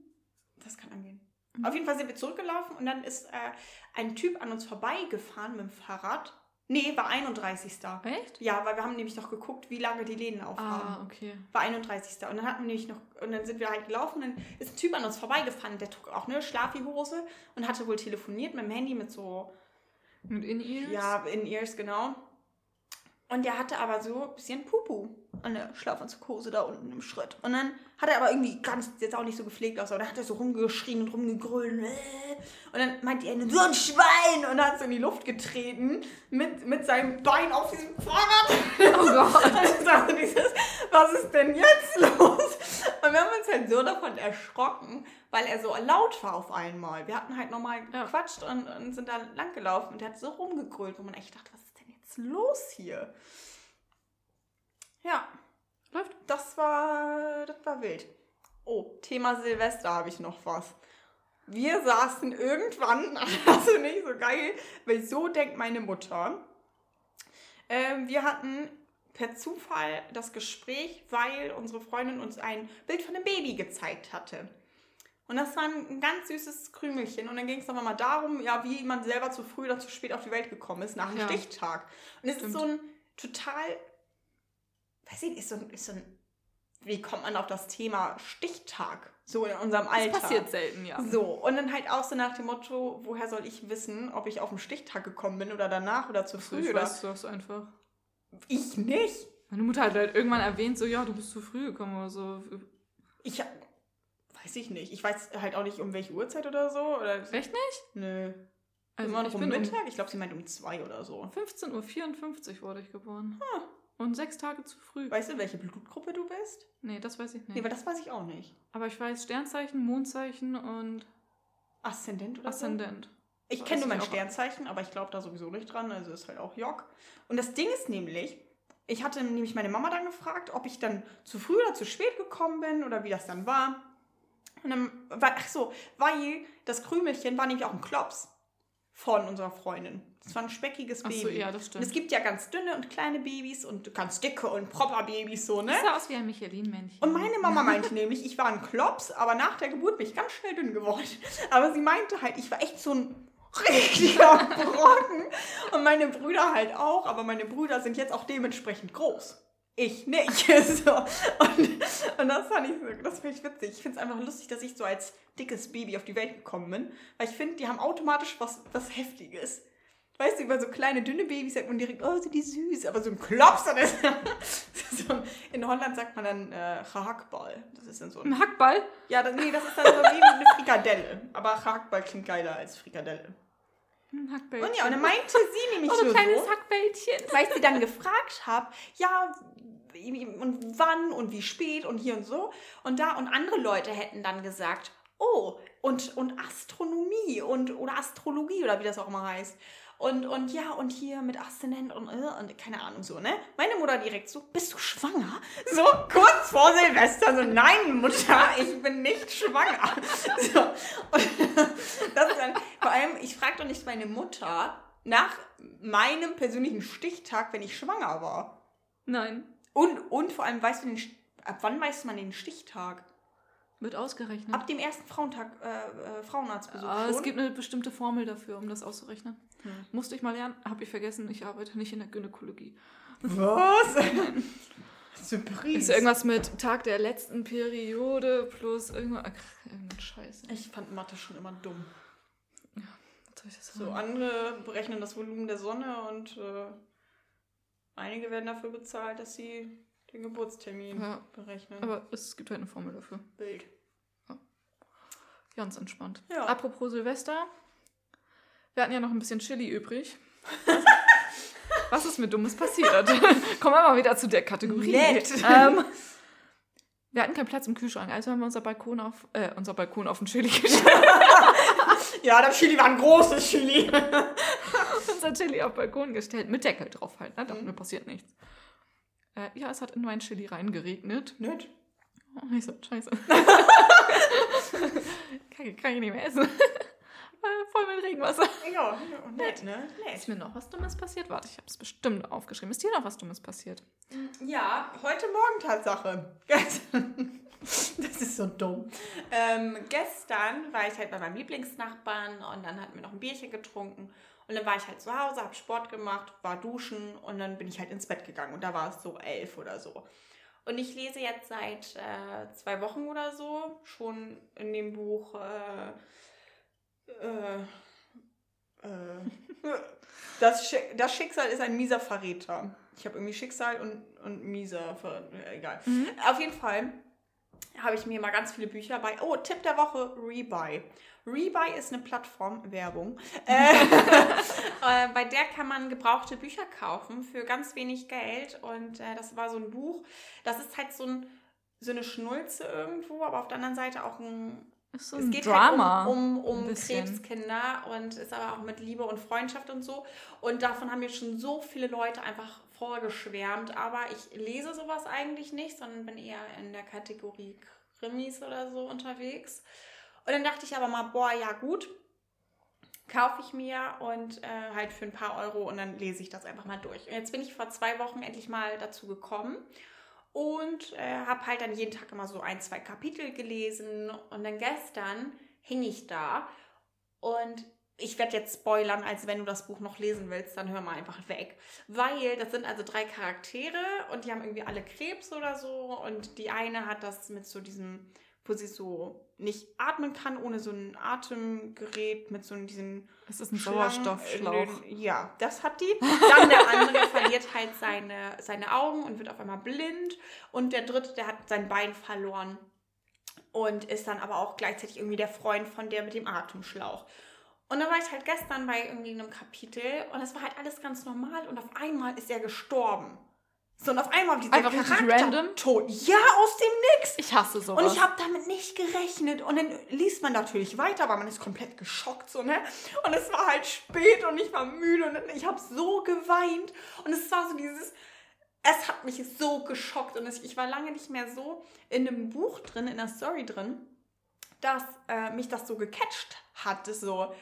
Speaker 1: Das kann angehen. Auf jeden Fall sind wir zurückgelaufen und dann ist äh, ein Typ an uns vorbeigefahren mit dem Fahrrad. Nee, war 31.
Speaker 2: Echt?
Speaker 1: Ja, weil wir haben nämlich noch geguckt, wie lange die Läden aufhaben.
Speaker 2: Ah, okay.
Speaker 1: War 31. Und dann hatten wir nämlich noch, und dann sind wir halt gelaufen und dann ist ein Typ an uns vorbeigefahren, der trug auch eine Schlafihose und hatte wohl telefoniert mit dem Handy mit so,
Speaker 2: Mit In-Ears?
Speaker 1: ja, In-Ears, genau. Und der hatte aber so ein bisschen Pupu an der Schlafanzughose da unten im Schritt. Und dann hat er aber irgendwie ganz, jetzt auch nicht so gepflegt aus, aber dann hat er so rumgeschrien und rumgegrölt. Und dann meinte er, so ein Schwein! Und hat so in die Luft getreten mit, mit seinem Bein auf diesem Fahrrad.
Speaker 2: Oh Gott.
Speaker 1: Und ich dachte dieses, was ist denn jetzt los? Und wir haben uns halt so davon erschrocken, weil er so laut war auf einmal. Wir hatten halt nochmal gequatscht und, und sind da lang gelaufen und der hat so rumgegrölt, wo man echt dachte, was los hier? Ja,
Speaker 2: Läuft.
Speaker 1: das war, das war wild. Oh, Thema Silvester habe ich noch was. Wir saßen irgendwann, ist nicht so geil, weil so denkt meine Mutter. Ähm, wir hatten per Zufall das Gespräch, weil unsere Freundin uns ein Bild von einem Baby gezeigt hatte. Und das war ein ganz süßes Krümelchen. Und dann ging es aber mal darum, ja, wie man selber zu früh oder zu spät auf die Welt gekommen ist nach dem
Speaker 2: Ja.
Speaker 1: Stichtag. Und es ist so ein total, weiß ich nicht, ist so ein, ist so ein, wie kommt man auf das Thema Stichtag? So in unserem Alter.
Speaker 2: Das passiert selten, ja.
Speaker 1: So, und dann halt auch so nach dem Motto, woher soll ich wissen, ob ich auf den Stichtag gekommen bin oder danach oder zu früh
Speaker 2: Ich
Speaker 1: oder.
Speaker 2: weiß das einfach.
Speaker 1: Ich nicht.
Speaker 2: Meine Mutter hat halt irgendwann erwähnt, so, ja, du bist zu früh gekommen oder so.
Speaker 1: Ich hab- weiß ich nicht. Ich weiß halt auch nicht, um welche Uhrzeit oder so. Oder
Speaker 2: Echt nicht?
Speaker 1: Nö.
Speaker 2: Also
Speaker 1: Immer noch um
Speaker 2: bin um
Speaker 1: Mittag? Ich glaube, sie meint um zwei oder so.
Speaker 2: 15.54 Uhr wurde ich geboren. Und sechs Tage zu früh.
Speaker 1: Weißt du, welche Blutgruppe du bist?
Speaker 2: Nee, das weiß ich nicht.
Speaker 1: Nee, weil das weiß ich auch nicht.
Speaker 2: Aber ich weiß Sternzeichen, Mondzeichen und
Speaker 1: Aszendent oder
Speaker 2: Aszendent.
Speaker 1: so? Ich kenne nur mein. Sternzeichen, aber ich glaube da sowieso nicht dran. Also ist halt auch Jock. Und das Ding ist nämlich, ich hatte nämlich meine Mama dann gefragt, ob ich dann zu früh oder zu spät gekommen bin oder wie das dann war. Und dann ach so, weil das Krümelchen war nämlich auch ein Klops. von unserer Freundin. Das war ein speckiges
Speaker 2: Ach
Speaker 1: Baby.
Speaker 2: so, ja, das
Speaker 1: Und
Speaker 2: stimmt.
Speaker 1: es gibt ja ganz dünne und kleine Babys und ganz dicke und proper Babys so, ne?
Speaker 2: Das sah aus wie ein Michelin-Männchen.
Speaker 1: Und meine Mama meinte nämlich, ich war ein Klops, aber nach der Geburt bin ich ganz schnell dünn geworden. Aber sie meinte halt, ich war echt so ein richtiger Brocken. Und meine Brüder halt auch, aber meine Brüder sind jetzt auch dementsprechend groß. Ich nicht. So. Und, und das fand ich, so- das fand ich witzig. Ich finde es einfach lustig, dass ich so als dickes Baby auf die Welt gekommen bin. Weil ich finde, die haben automatisch was, was Heftiges. Weißt du, über so kleine, dünne Babys sagt man direkt, oh, sind die süß. Aber so ein Klops, dann ist so in Holland sagt man dann äh, Gehackball. Das ist dann so ein,
Speaker 2: Ein Hackball?
Speaker 1: ja, das, nee, das ist dann so wie eine Frikadelle. Aber Gehackball klingt geiler als Frikadelle.
Speaker 2: Ein Hackbällchen.
Speaker 1: Und ja, und dann meinte sie nämlich
Speaker 2: oh,
Speaker 1: nur
Speaker 2: ein kleines
Speaker 1: so,
Speaker 2: Hackbällchen.
Speaker 1: weil ich sie dann gefragt habe, ja, und wann und wie spät und hier und so. Und da, und andere Leute hätten dann gesagt, oh, und, und Astronomie und oder Astrologie oder wie das auch immer heißt. Und, und ja, und hier mit Aszendent und, äh, und keine Ahnung so, ne? Meine Mutter direkt so, bist du schwanger? So kurz vor Silvester, so, nein, Mutter, ich bin nicht schwanger. So, und das ist dann, vor allem, ich frage doch nicht meine Mutter nach meinem persönlichen Stichtag, wenn ich schwanger war.
Speaker 2: Nein.
Speaker 1: Und, und vor allem, weißt du, den, ab wann weiß man den Stichtag?
Speaker 2: Wird ausgerechnet.
Speaker 1: Ab dem ersten Frauentag, äh, äh, Frauenarztbesuch
Speaker 2: Ah,
Speaker 1: schon?
Speaker 2: es gibt eine bestimmte Formel dafür, um das auszurechnen.
Speaker 1: Hm.
Speaker 2: Musste ich mal lernen, habe ich vergessen, ich arbeite nicht in der Gynäkologie.
Speaker 1: Was? Surprise.
Speaker 2: Ist irgendwas mit Tag der letzten Periode plus irgendwas. Ach, irgendein Scheiß.
Speaker 1: Ich fand Mathe schon immer dumm.
Speaker 2: Was soll ich das
Speaker 1: So, andere berechnen das Volumen der Sonne und äh, einige werden dafür bezahlt, dass sie den Geburtstermin
Speaker 2: Ja.
Speaker 1: berechnen.
Speaker 2: Aber es gibt halt eine Formel dafür.
Speaker 1: Bild.
Speaker 2: Ganz entspannt.
Speaker 1: Ja.
Speaker 2: Apropos Silvester. Wir hatten ja noch ein bisschen Chili übrig. Was ist mir Dummes passiert? Kommen wir mal wieder zu der Kategorie.
Speaker 1: Nett.
Speaker 2: Ähm, wir hatten keinen Platz im Kühlschrank, also haben wir unser Balkon auf, äh, unser Balkon auf den Chili gestellt.
Speaker 1: Ja, das Chili war ein großes Chili.
Speaker 2: unser Chili auf den Balkon gestellt, mit Deckel drauf halt, ne? Dachten
Speaker 1: Mhm.
Speaker 2: mir passiert nichts. Äh, ja, es hat in mein Chili reingeregnet.
Speaker 1: Nett.
Speaker 2: Oh, ich so, scheiße. kann, ich- kann ich nicht mehr essen. Äh, Voll mit Regenwasser.
Speaker 1: Ja, nett, ne?
Speaker 2: Ist
Speaker 1: Nett.
Speaker 2: mir noch was Dummes passiert? Warte, ich habe es bestimmt aufgeschrieben. Ist dir noch was Dummes passiert?
Speaker 1: Ja, heute Morgen Tatsache. Das ist so dumm. Ähm, gestern war ich halt bei meinem Lieblingsnachbarn und dann hatten wir noch ein Bierchen getrunken. Und dann war ich halt zu Hause, habe Sport gemacht, war duschen und dann bin ich halt ins Bett gegangen. Und da war es so elf oder so. Und ich lese jetzt seit äh, zwei Wochen oder so schon in dem Buch äh, äh, äh, das, Schi das Schicksal ist ein mieser Verräter. Ich habe irgendwie Schicksal und, und mieser, Ver äh, egal. Auf jeden Fall habe ich mir mal ganz viele Bücher bei. Oh, Tipp der Woche: Rebuy. Rebuy ist eine Plattform, Werbung, äh, äh, bei der kann man gebrauchte Bücher kaufen für ganz wenig Geld. Und äh, das war so ein Buch. Das ist halt so, ein, so eine Schnulze irgendwo, aber auf der anderen Seite auch ein
Speaker 2: so
Speaker 1: es geht
Speaker 2: Drama.
Speaker 1: halt um, um, um. Krebskinder und ist aber auch mit Liebe und Freundschaft und so. Und davon haben mir schon so viele Leute einfach vorgeschwärmt. Aber ich lese sowas eigentlich nicht, sondern bin eher in der Kategorie Krimis oder so unterwegs. Und dann dachte ich aber mal, boah, ja gut, kaufe ich mir und äh, halt für ein paar Euro und dann lese ich das einfach mal durch. Und jetzt bin ich vor zwei Wochen endlich mal dazu gekommen und äh, habe halt dann jeden Tag immer so ein, zwei Kapitel gelesen und dann gestern hing ich da und ich werde jetzt spoilern, als wenn du das Buch noch lesen willst, dann hör mal einfach weg. Weil das sind also drei Charaktere und die haben irgendwie alle Krebs oder so und die eine hat das mit so diesem, wo sie so nicht atmen kann, ohne so ein Atemgerät, mit so diesem
Speaker 2: Es ist ein Sauerstoffschlauch.
Speaker 1: den- Ja, das hat die. Dann der andere verliert halt seine, seine Augen und wird auf einmal blind. Und der dritte, der hat sein Bein verloren und ist dann aber auch gleichzeitig irgendwie der Freund von der mit dem Atemschlauch. Und dann war ich halt gestern bei irgendwie einem Kapitel und es war halt alles ganz normal und auf einmal ist er gestorben. So, und auf einmal dieser
Speaker 2: Einfach
Speaker 1: Charakter
Speaker 2: random?
Speaker 1: tot. Ja, aus dem Nix.
Speaker 2: Ich hasse sowas.
Speaker 1: Und ich habe damit nicht gerechnet. Und dann liest man natürlich weiter, aber man ist komplett geschockt, so, ne? Und es war halt spät und ich war müde und ich habe so geweint. Und es war so dieses, es hat mich so geschockt. Und es, ich war lange nicht mehr so in einem Buch drin, in der Story drin, dass äh, mich das so gecatcht hat, so.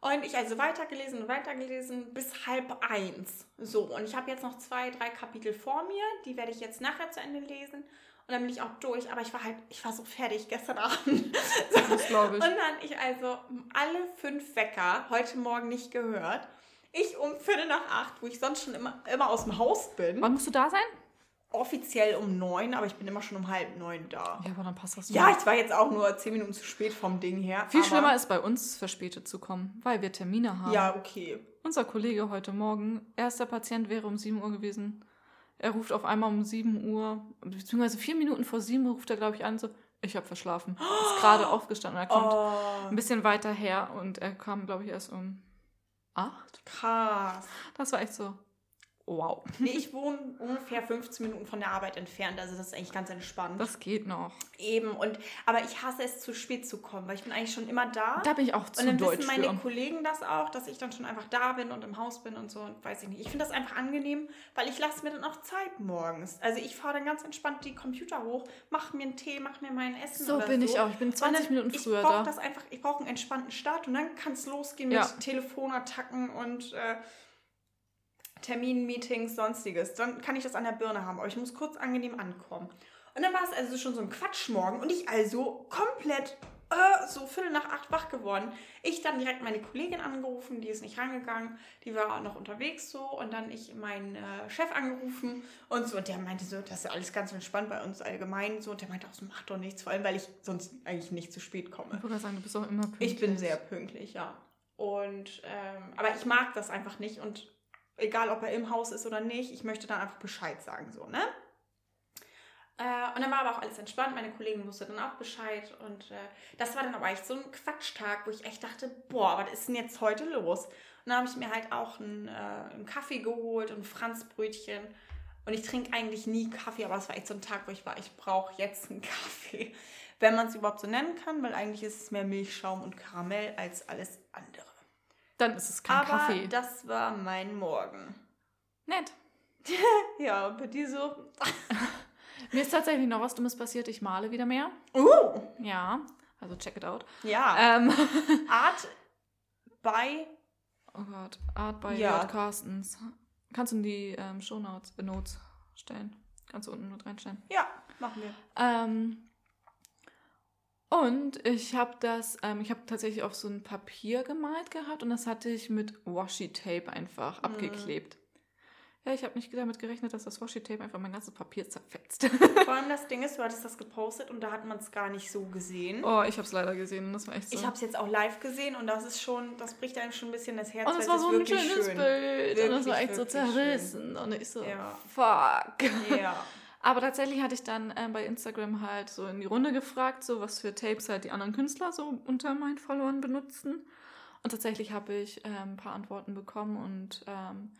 Speaker 1: Und ich also weitergelesen und weitergelesen bis halb eins. So, und ich habe jetzt noch zwei, drei Kapitel vor mir. Die werde ich jetzt nachher zu Ende lesen. Und dann bin ich auch durch. Aber ich war halt, ich war so fertig gestern Abend. so.
Speaker 2: Das glaube ich.
Speaker 1: Und dann ich also alle fünf Wecker heute Morgen nicht gehört. Ich um Viertel nach acht, wo ich sonst schon immer, immer aus dem Haus bin.
Speaker 2: Wann musst du da sein?
Speaker 1: Offiziell um neun, aber ich bin immer schon um halb neun da.
Speaker 2: Ja, aber dann passt das.
Speaker 1: Ja, ich war jetzt auch nur zehn Minuten zu spät vom Ding her.
Speaker 2: Viel schlimmer ist bei uns verspätet zu kommen, weil wir Termine haben.
Speaker 1: Ja, okay.
Speaker 2: Unser Kollege heute Morgen, erster Patient wäre um 7 Uhr gewesen. Er ruft auf einmal um 7 Uhr, beziehungsweise vier Minuten vor 7 Uhr ruft er, glaube ich, an, so, ich habe verschlafen. Ist gerade aufgestanden. Er kommt
Speaker 1: Oh,
Speaker 2: ein bisschen weiter her und er kam, glaube ich, erst um 8.
Speaker 1: krass.
Speaker 2: Das war echt so, wow.
Speaker 1: Nee, ich wohne ungefähr 15 Minuten von der Arbeit entfernt, also das ist eigentlich ganz entspannt.
Speaker 2: Das geht noch.
Speaker 1: Eben, und aber ich hasse es, zu spät zu kommen, weil ich bin eigentlich schon immer da.
Speaker 2: Da bin ich auch zu
Speaker 1: und dann
Speaker 2: deutsch
Speaker 1: wissen meine
Speaker 2: für.
Speaker 1: Kollegen das auch, dass ich dann schon einfach da bin und im Haus bin und so und weiß ich nicht. Ich finde das einfach angenehm, weil ich lasse mir dann auch Zeit morgens. Also ich fahre dann ganz entspannt die Computer hoch, mache mir einen Tee, mache mir mein Essen
Speaker 2: So bin
Speaker 1: so.
Speaker 2: ich auch. Ich bin 20
Speaker 1: Und dann-
Speaker 2: Minuten früher
Speaker 1: ich brauch
Speaker 2: da.
Speaker 1: Das einfach, ich brauche einen entspannten Start und dann kann es losgehen mit
Speaker 2: Ja.
Speaker 1: Telefonattacken und äh, Terminen, Meetings, sonstiges. Dann kann ich das an der Birne haben, aber ich muss kurz angenehm ankommen. Und dann war es also schon so ein Quatschmorgen und ich also komplett äh, so Viertel nach acht wach geworden. Ich dann direkt meine Kollegin angerufen, die ist nicht rangegangen, die war noch unterwegs so und dann ich meinen äh, Chef angerufen und so und der meinte so, das ist alles ganz entspannt bei uns allgemein so und der meinte auch so, mach doch nichts, vor allem weil ich sonst eigentlich nicht zu spät komme.
Speaker 2: Ich gerade sagen, du bist auch immer pünktlich.
Speaker 1: Ich bin sehr pünktlich, ja. Und, ähm, aber ich mag das einfach nicht und egal, ob er im Haus ist oder nicht, ich möchte dann einfach Bescheid sagen, so, ne? Äh, und dann war aber auch alles entspannt, meine Kollegin wusste dann auch Bescheid und äh, das war dann aber echt so ein Quatschtag, wo ich echt dachte, boah, was ist denn jetzt heute los? Und dann habe ich mir halt auch einen, äh, einen Kaffee geholt und Franzbrötchen und ich trinke eigentlich nie Kaffee, aber es war echt so ein Tag, wo ich war, ich brauche jetzt einen Kaffee. Wenn man es überhaupt so nennen kann, weil eigentlich ist es mehr Milchschaum und Karamell als alles andere.
Speaker 2: Dann ist es kein
Speaker 1: Aber
Speaker 2: Kaffee.
Speaker 1: das war mein Morgen.
Speaker 2: Nett.
Speaker 1: Ja, und bei dir so.
Speaker 2: Mir ist tatsächlich noch was Dummes passiert. Ich male wieder mehr.
Speaker 1: Uh,
Speaker 2: Ja, also check it out.
Speaker 1: ja.
Speaker 2: Ähm,
Speaker 1: Art bei.
Speaker 2: oh Gott, Art bei
Speaker 1: Ja.
Speaker 2: J. Carstens. Kannst du in die ähm, Show Notes, äh, Notes stellen? Kannst du unten mit reinstellen.
Speaker 1: Ja, machen wir.
Speaker 2: Ähm, und ich habe das, ähm, ich habe tatsächlich auf so ein Papier gemalt gehabt und das hatte ich mit Washi-Tape einfach abgeklebt. Ja, ich habe nicht damit gerechnet, dass das Washi-Tape einfach mein ganzes Papier zerfetzt.
Speaker 1: Vor allem das Ding ist, du hattest das gepostet und da hat man es gar nicht so gesehen.
Speaker 2: oh, ich habe es leider gesehen und das war echt so.
Speaker 1: Ich habe es jetzt auch live gesehen und das ist schon, das bricht einem schon ein bisschen das Herz.
Speaker 2: und es war so ein
Speaker 1: wirklich
Speaker 2: schönes
Speaker 1: schön.
Speaker 2: Bild und es war
Speaker 1: Wirklich,
Speaker 2: echt so
Speaker 1: wirklich schön.
Speaker 2: zerrissen und ich so,
Speaker 1: Ja.
Speaker 2: fuck.
Speaker 1: Ja.
Speaker 2: Aber tatsächlich hatte ich dann ähm, bei Instagram halt so in die Runde gefragt, so was für Tapes halt die anderen Künstler so unter meinen Followern benutzen. Und tatsächlich habe ich ähm, ein paar Antworten bekommen und ähm,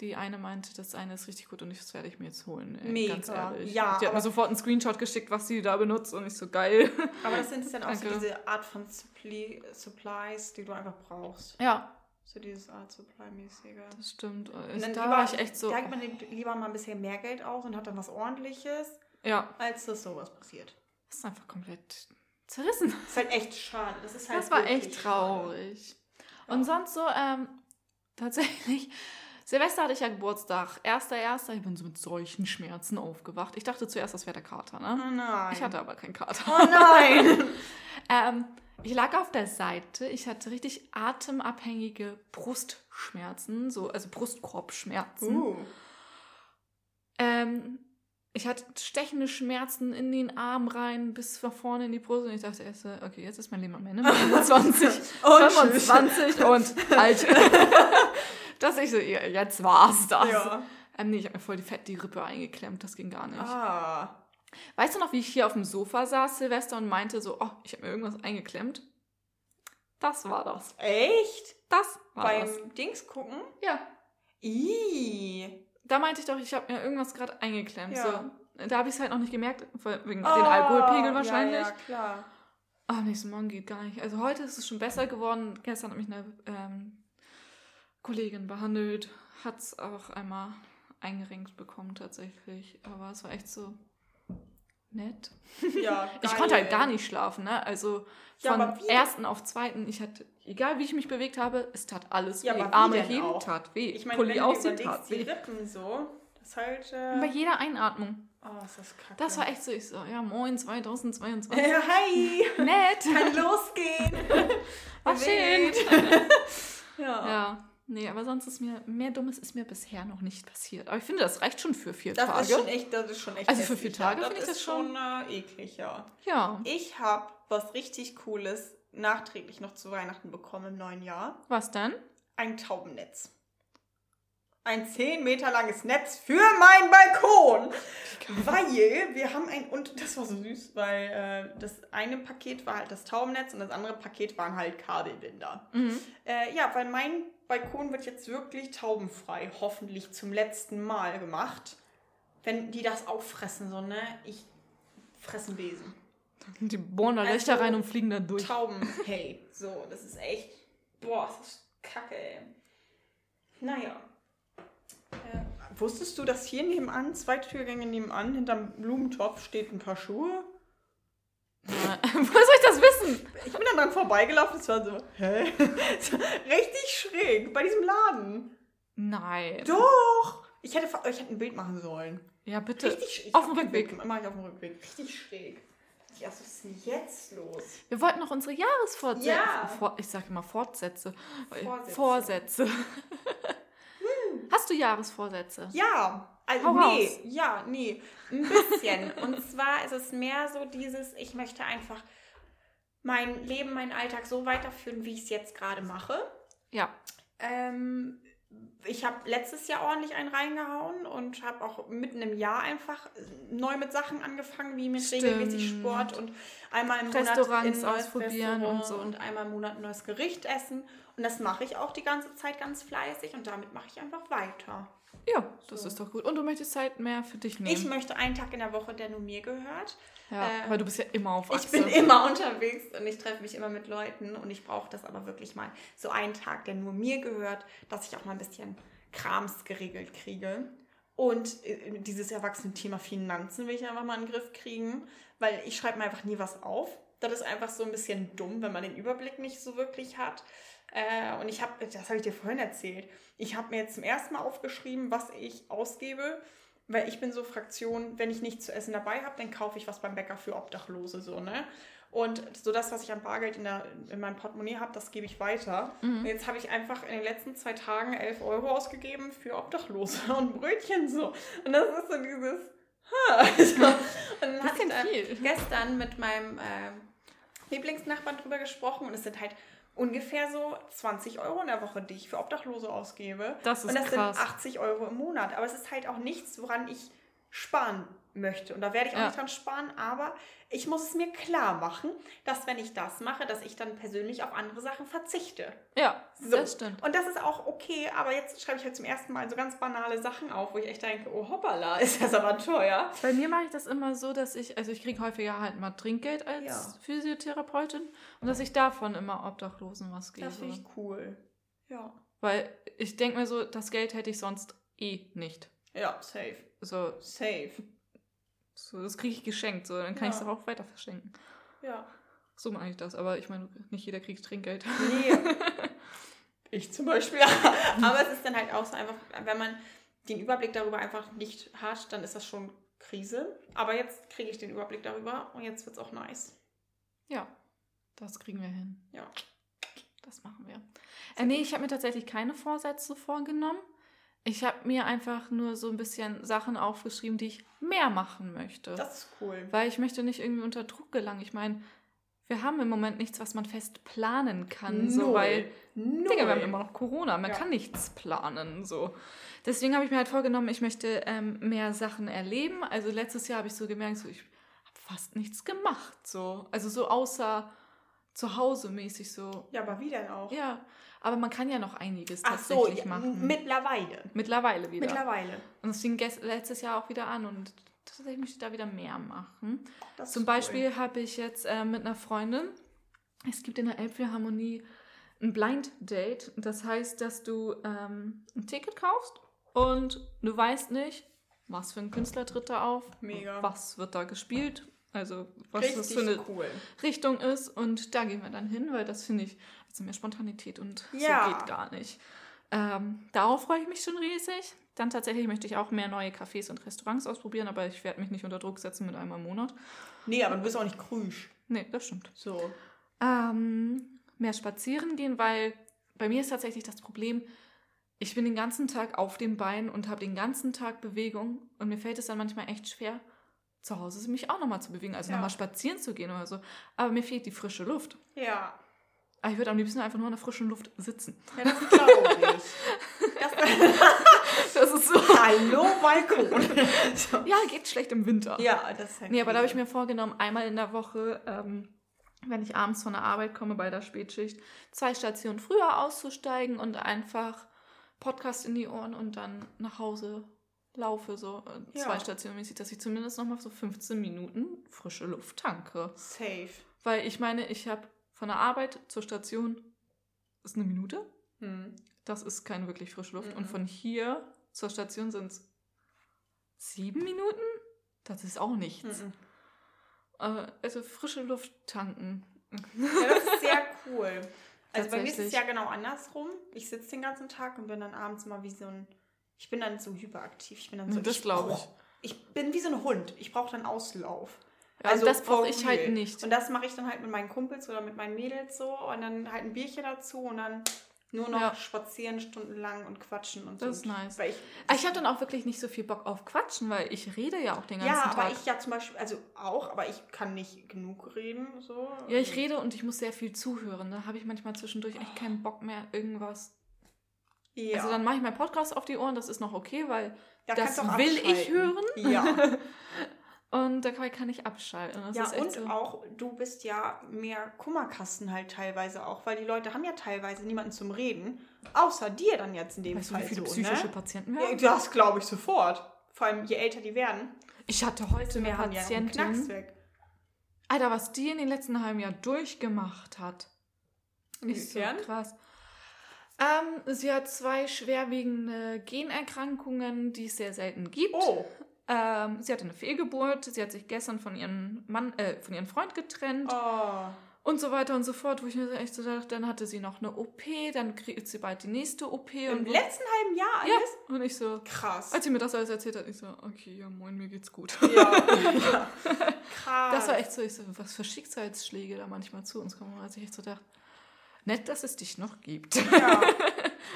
Speaker 2: die eine meinte, das eine ist richtig gut und das werde ich mir jetzt holen. ey,
Speaker 1: Mega.
Speaker 2: Ganz ehrlich.
Speaker 1: Ja,
Speaker 2: die hat mir sofort einen Screenshot geschickt, was sie da benutzt und ich so geil.
Speaker 1: Aber das sind dann auch so diese Art von Suppli Supplies, die du einfach brauchst.
Speaker 2: ja,
Speaker 1: So dieses Art Supply-mäßige.
Speaker 2: das stimmt. Ich,
Speaker 1: dann
Speaker 2: da
Speaker 1: lieber-
Speaker 2: war ich echt so.
Speaker 1: Da gibt man lieber mal ein bisschen mehr Geld aus und hat dann was ordentliches,
Speaker 2: Ja,
Speaker 1: als dass sowas passiert.
Speaker 2: das ist einfach komplett zerrissen.
Speaker 1: Das ist halt echt schade. Das ist halt
Speaker 2: Das war echt traurig. Und sonst so, ähm, tatsächlich, Silvester hatte ich ja Geburtstag. Erster, erster, ich bin so mit solchen Schmerzen aufgewacht. Ich dachte zuerst, das wäre der Kater, ne?
Speaker 1: Oh nein.
Speaker 2: Ich hatte aber keinen Kater.
Speaker 1: Oh nein.
Speaker 2: ähm, ich lag auf der Seite, ich hatte richtig atemabhängige Brustschmerzen, so, also Brustkorbschmerzen.
Speaker 1: uh.
Speaker 2: Ähm, ich hatte stechende Schmerzen in den Arm rein, bis nach vorne in die Brust. Und ich dachte erst, okay, jetzt ist mein Leben am Ende. Mit 25,
Speaker 1: Und
Speaker 2: 25 und alt. Dass ich so, jetzt war's das.
Speaker 1: Ja.
Speaker 2: Ähm, nee, ich habe mir voll die fett die Rippe eingeklemmt. Das ging gar nicht.
Speaker 1: Ah.
Speaker 2: Weißt du noch, wie ich hier auf dem Sofa saß, Silvester, und meinte so, oh, ich habe mir irgendwas eingeklemmt? Das war das.
Speaker 1: Echt?
Speaker 2: Das war
Speaker 1: Beim
Speaker 2: das.
Speaker 1: Dings gucken?
Speaker 2: Ja.
Speaker 1: Ih.
Speaker 2: Da meinte ich doch, ich habe mir irgendwas gerade eingeklemmt.
Speaker 1: Ja.
Speaker 2: So. Da habe ich es halt noch nicht gemerkt, wegen
Speaker 1: Oh,
Speaker 2: den Alkoholpegel wahrscheinlich.
Speaker 1: Ja, ja, klar.
Speaker 2: Am nächsten Morgen geht gar nicht. Also heute ist es schon besser geworden. Gestern hat mich eine ähm, Kollegin behandelt, hat es auch einmal eingerenkt bekommen tatsächlich. Aber es war echt so, nett.
Speaker 1: Ja,
Speaker 2: Ich
Speaker 1: geil.
Speaker 2: konnte halt gar nicht schlafen, ne? Also
Speaker 1: Ja,
Speaker 2: von
Speaker 1: wie-
Speaker 2: ersten auf zweiten, ich hatte, egal wie ich mich bewegt habe, es tat alles
Speaker 1: Ja,
Speaker 2: weh. Arme heben
Speaker 1: auch?
Speaker 2: tat weh.
Speaker 1: Ich meine,
Speaker 2: Pulli
Speaker 1: wenn du
Speaker 2: ausziehen
Speaker 1: überlegst,
Speaker 2: tat
Speaker 1: die
Speaker 2: weh.
Speaker 1: Rippen so, das halt...
Speaker 2: Bei
Speaker 1: Äh,
Speaker 2: jeder Einatmung.
Speaker 1: oh, ist das kacke.
Speaker 2: Das war echt so, ich so, ja moin 2022.
Speaker 1: Äh, hi,
Speaker 2: Nett.
Speaker 1: kann losgehen.
Speaker 2: War schön.
Speaker 1: ja.
Speaker 2: Ja, nee, aber sonst ist mir, mehr Dummes ist mir bisher noch nicht passiert. Aber ich finde, das reicht schon für vier
Speaker 1: Das
Speaker 2: Tage.
Speaker 1: ist schon echt, das ist schon echt
Speaker 2: Also für vier Tage finde ich das
Speaker 1: ist
Speaker 2: schon-
Speaker 1: äh, eklig, ja.
Speaker 2: ja,
Speaker 1: Ich habe was richtig Cooles nachträglich noch zu Weihnachten bekommen im neuen Jahr.
Speaker 2: was denn?
Speaker 1: Ein Taubennetz. Ein 10 Meter langes Netz für meinen Balkon. Weil wir haben ein, und das war so süß, weil äh, das eine Paket war halt das Taubennetz und das andere Paket waren halt Kabelbinder.
Speaker 2: Mhm.
Speaker 1: Äh, ja, weil mein Balkon wird jetzt wirklich taubenfrei, hoffentlich zum letzten Mal gemacht. Wenn die das auffressen, so, ne? Ich fressen Besen.
Speaker 2: Die bohren da
Speaker 1: Also,
Speaker 2: Löcher rein und fliegen dann durch.
Speaker 1: Tauben, hey, so, das ist echt, boah, das ist kacke, ey. Naja. Äh, wusstest du, dass hier nebenan, zwei Türgänge nebenan, hinterm Blumentopf steht ein paar Schuhe?
Speaker 2: Woher soll ich das wissen?
Speaker 1: Ich bin dann dran vorbeigelaufen, es war so, hä? Richtig schräg, bei diesem Laden.
Speaker 2: Nein.
Speaker 1: Doch! Ich hätte, ich hätte ein Bild machen sollen.
Speaker 2: Ja, bitte.
Speaker 1: Richtig schräg.
Speaker 2: Auf dem Rückweg.
Speaker 1: Mach ich auf dem Rückweg. Richtig schräg. Ja, was ist denn jetzt los?
Speaker 2: Wir wollten noch unsere Jahresfortsätze.
Speaker 1: Ja.
Speaker 2: Ich sage immer Fortsätze.
Speaker 1: Vorsätze.
Speaker 2: Vorsätze. Hast du Jahresvorsätze?
Speaker 1: Ja, also
Speaker 2: Hau
Speaker 1: nee,
Speaker 2: raus.
Speaker 1: ja, nee, ein bisschen. Und zwar ist es mehr so dieses, ich möchte einfach mein Leben, meinen Alltag so weiterführen, wie ich es jetzt gerade mache.
Speaker 2: Ja.
Speaker 1: Ähm, ich habe letztes Jahr ordentlich einen reingehauen und habe auch mitten im Jahr einfach neu mit Sachen angefangen, wie mit
Speaker 2: Stimmt.
Speaker 1: regelmäßig Sport und einmal im Monat neues
Speaker 2: ausprobieren
Speaker 1: Restaurant
Speaker 2: und so.
Speaker 1: und einmal im Monat ein neues Gericht essen. Und das mache ich auch die ganze Zeit ganz fleißig und damit mache ich einfach weiter.
Speaker 2: Ja, das
Speaker 1: So.
Speaker 2: ist doch gut. Und du möchtest Zeit mehr für dich nehmen.
Speaker 1: Ich möchte einen Tag in der Woche, der nur mir gehört.
Speaker 2: ja,
Speaker 1: äh,
Speaker 2: weil du bist ja immer auf
Speaker 1: Ich
Speaker 2: Achse.
Speaker 1: bin immer unterwegs und ich treffe mich immer mit Leuten und ich brauche das aber wirklich mal. So einen Tag, der nur mir gehört, dass ich auch mal ein bisschen Krams geregelt kriege. Und äh, dieses Erwachsenen-Thema Finanzen will ich einfach mal in den Griff kriegen, weil ich schreibe mir einfach nie was auf. Das ist einfach so ein bisschen dumm, wenn man den Überblick nicht so wirklich hat. Äh, und ich habe, das habe ich dir vorhin erzählt, ich habe mir jetzt zum ersten Mal aufgeschrieben, was ich ausgebe, weil ich bin so Fraktion, wenn ich nichts zu essen dabei habe, dann kaufe ich was beim Bäcker für Obdachlose, so, ne? Und so das, was ich an Bargeld in, der, in meinem Portemonnaie habe, das gebe ich weiter. Und jetzt habe ich einfach in den letzten zwei Tagen 11 Euro ausgegeben für Obdachlose und Brötchen so. Und das ist so dieses... Ha. So. Und dann hatte ich da
Speaker 2: viel.
Speaker 1: gestern mit meinem ähm, Lieblingsnachbarn drüber gesprochen und es sind halt ungefähr so 20 Euro in der Woche, die ich für Obdachlose ausgebe.
Speaker 2: Das ist
Speaker 1: und das
Speaker 2: krass.
Speaker 1: sind 80 Euro im Monat. Aber es ist halt auch nichts, woran ich sparen möchte. Und da werde ich auch
Speaker 2: Ja.
Speaker 1: nicht dran sparen, aber ich muss es mir klar machen, dass wenn ich das mache, dass ich dann persönlich auf andere Sachen verzichte.
Speaker 2: Ja,
Speaker 1: So.
Speaker 2: das stimmt.
Speaker 1: Und das ist auch okay, aber jetzt schreibe ich halt zum ersten Mal so ganz banale Sachen auf, wo ich echt denke, oh hoppala, ist das aber teuer.
Speaker 2: Bei mir mache ich das immer so, dass ich, also ich kriege häufiger halt mal Trinkgeld als
Speaker 1: Ja.
Speaker 2: Physiotherapeutin und dass ich davon immer Obdachlosen was gebe.
Speaker 1: Das finde ich cool. Ja.
Speaker 2: Weil ich denke mir so, das Geld hätte ich sonst eh nicht.
Speaker 1: Ja, safe.
Speaker 2: So,
Speaker 1: Safe.
Speaker 2: So das kriege ich geschenkt, so dann kann
Speaker 1: Ja.
Speaker 2: ich es auch weiter verschenken.
Speaker 1: Ja.
Speaker 2: So mache ich das, aber ich meine, nicht jeder kriegt Trinkgeld.
Speaker 1: Nee. ich zum Beispiel. Aber es ist dann halt auch so einfach, wenn man den Überblick darüber einfach nicht hat, dann ist das schon Krise. Aber jetzt kriege ich den Überblick darüber und jetzt wird es auch nice.
Speaker 2: Ja, das kriegen wir hin.
Speaker 1: Ja.
Speaker 2: Das machen wir. Äh, nee, ich habe mir tatsächlich keine Vorsätze vorgenommen. Ich habe mir einfach nur so ein bisschen Sachen aufgeschrieben, die ich mehr machen möchte.
Speaker 1: Das ist cool.
Speaker 2: Weil ich möchte nicht irgendwie unter Druck gelangen. Ich meine, wir haben im Moment nichts, was man fest planen kann. So,
Speaker 1: Null.
Speaker 2: weil,
Speaker 1: Null.
Speaker 2: Digga, wir haben immer noch Corona. Man
Speaker 1: Ja.
Speaker 2: kann nichts planen. So. Deswegen habe ich mir halt vorgenommen, ich möchte ähm, mehr Sachen erleben. Also letztes Jahr habe ich so gemerkt, so, ich habe fast nichts gemacht. So. Also so außer zu Hause mäßig so.
Speaker 1: ja, aber wie denn auch?
Speaker 2: Ja, aber man kann ja noch einiges
Speaker 1: Ach so,
Speaker 2: tatsächlich
Speaker 1: ja,
Speaker 2: machen.
Speaker 1: mittlerweile.
Speaker 2: Mittlerweile wieder.
Speaker 1: Mittlerweile.
Speaker 2: Und es fing letztes Jahr auch wieder an und tatsächlich möchte ich da wieder mehr machen.
Speaker 1: Das
Speaker 2: Zum
Speaker 1: ist cool.
Speaker 2: Beispiel habe ich jetzt äh, mit einer Freundin, es gibt in der Elbphilharmonie ein Blind Date. Das heißt, dass du ähm, ein Ticket kaufst und du weißt nicht, was für ein Künstler tritt da auf,
Speaker 1: Mega.
Speaker 2: was wird da gespielt, also was
Speaker 1: Richtig
Speaker 2: das für eine
Speaker 1: cool.
Speaker 2: Richtung ist. Und da gehen wir dann hin, weil das finde ich, also mehr Spontanität und
Speaker 1: Ja.
Speaker 2: so geht gar nicht. Ähm, darauf freue ich mich schon riesig. Dann tatsächlich möchte ich auch mehr neue Cafés und Restaurants ausprobieren, aber ich werde mich nicht unter Druck setzen mit einmal im Monat.
Speaker 1: Nee, aber du bist auch nicht krüsch.
Speaker 2: Nee, das stimmt.
Speaker 1: So.
Speaker 2: Ähm, mehr spazieren gehen, weil bei mir ist tatsächlich das Problem, ich bin den ganzen Tag auf den Beinen und habe den ganzen Tag Bewegung und mir fällt es dann manchmal echt schwer, zu Hause mich auch nochmal zu bewegen, also
Speaker 1: Ja.
Speaker 2: nochmal spazieren zu gehen oder so. Aber mir fehlt die frische Luft.
Speaker 1: Ja.
Speaker 2: Aber ich würde am liebsten einfach nur in der frischen Luft sitzen.
Speaker 1: Ja, das glaube ich. Das,
Speaker 2: Das ist so.
Speaker 1: Hallo, Balkon.
Speaker 2: Ja, geht schlecht im Winter.
Speaker 1: Ja, das ist halt
Speaker 2: Nee, aber da habe ich mir vorgenommen, einmal in der Woche, ähm, wenn ich abends von der Arbeit komme bei der Spätschicht, zwei Stationen früher auszusteigen und einfach Podcast in die Ohren und dann nach Hause laufe, so äh,
Speaker 1: Ja.
Speaker 2: zwei Stationen mäßig, dass ich zumindest nochmal so 15 Minuten frische Luft tanke.
Speaker 1: Safe.
Speaker 2: Weil ich meine, ich habe von der Arbeit zur Station ist eine Minute.
Speaker 1: Hm.
Speaker 2: Das ist keine wirklich frische Luft. Und
Speaker 1: Mhm.
Speaker 2: von hier zur Station sind es sieben Minuten? Das ist auch nichts.
Speaker 1: Mhm.
Speaker 2: Äh, also frische Luft tanken.
Speaker 1: Ja, das ist sehr cool. Also bei mir ist es ja genau andersrum. Ich sitze den ganzen Tag und bin dann abends immer wie so ein. Ich bin dann so hyperaktiv. Ich bin dann so.
Speaker 2: Das glaube ich.
Speaker 1: Ich bin wie so ein Hund. Ich brauche dann Auslauf.
Speaker 2: Also das brauche ich halt nicht.
Speaker 1: Und das mache ich dann halt mit meinen Kumpels oder mit meinen Mädels so. Und dann halt ein Bierchen dazu und dann nur noch
Speaker 2: Ja.
Speaker 1: spazieren stundenlang und quatschen und
Speaker 2: Das
Speaker 1: so.
Speaker 2: ist nice.
Speaker 1: Ich,
Speaker 2: Aber ich habe dann auch wirklich nicht so viel Bock auf Quatschen, weil ich rede ja auch den ganzen
Speaker 1: ja,
Speaker 2: Tag.
Speaker 1: aber ich ja zum Beispiel, also auch, aber ich kann nicht genug reden. So.
Speaker 2: ja, ich rede und ich muss sehr viel zuhören. Da habe ich manchmal zwischendurch echt keinen Bock mehr, irgendwas.
Speaker 1: Ja.
Speaker 2: Also dann mache ich meinen Podcast auf die Ohren, das ist noch okay, weil
Speaker 1: Da
Speaker 2: das
Speaker 1: du
Speaker 2: will ich hören.
Speaker 1: Ja.
Speaker 2: Und dabei kann ich abschalten. Das
Speaker 1: ja, und
Speaker 2: so.
Speaker 1: auch, du bist ja mehr Kummerkasten halt teilweise auch, weil die Leute haben ja teilweise niemanden zum Reden, außer dir dann jetzt in dem
Speaker 2: Weißt du,
Speaker 1: Fall
Speaker 2: wie viele
Speaker 1: so,
Speaker 2: psychische
Speaker 1: ne?
Speaker 2: Patienten wir
Speaker 1: Ja, das glaube ich sofort. Vor allem, je älter die werden,
Speaker 2: Ich hatte heute
Speaker 1: wir haben ja.
Speaker 2: Alter, was die in den letzten halben Jahr durchgemacht hat. Ist so krass. Ähm, sie hat zwei schwerwiegende Generkrankungen, die es sehr selten gibt.
Speaker 1: Oh,
Speaker 2: Ähm, sie hatte eine Fehlgeburt, sie hat sich gestern von ihrem Mann, äh, von ihrem Freund getrennt
Speaker 1: oh.
Speaker 2: und so weiter und so fort, wo ich mir so echt so dachte, dann hatte sie noch eine OP, dann kriegt sie bald die nächste OP
Speaker 1: Im
Speaker 2: und
Speaker 1: letzten halben Jahr
Speaker 2: ja,
Speaker 1: alles?
Speaker 2: und ich so,
Speaker 1: Krass.
Speaker 2: als sie mir das alles erzählt hat, ich so, okay, ja moin, mir geht's gut.
Speaker 1: ja. ja. Krass.
Speaker 2: Das war echt so, ich so, was für Schicksalsschläge da manchmal zu uns kommen, als ich echt so dachte, nett, dass es dich noch gibt.
Speaker 1: Ja.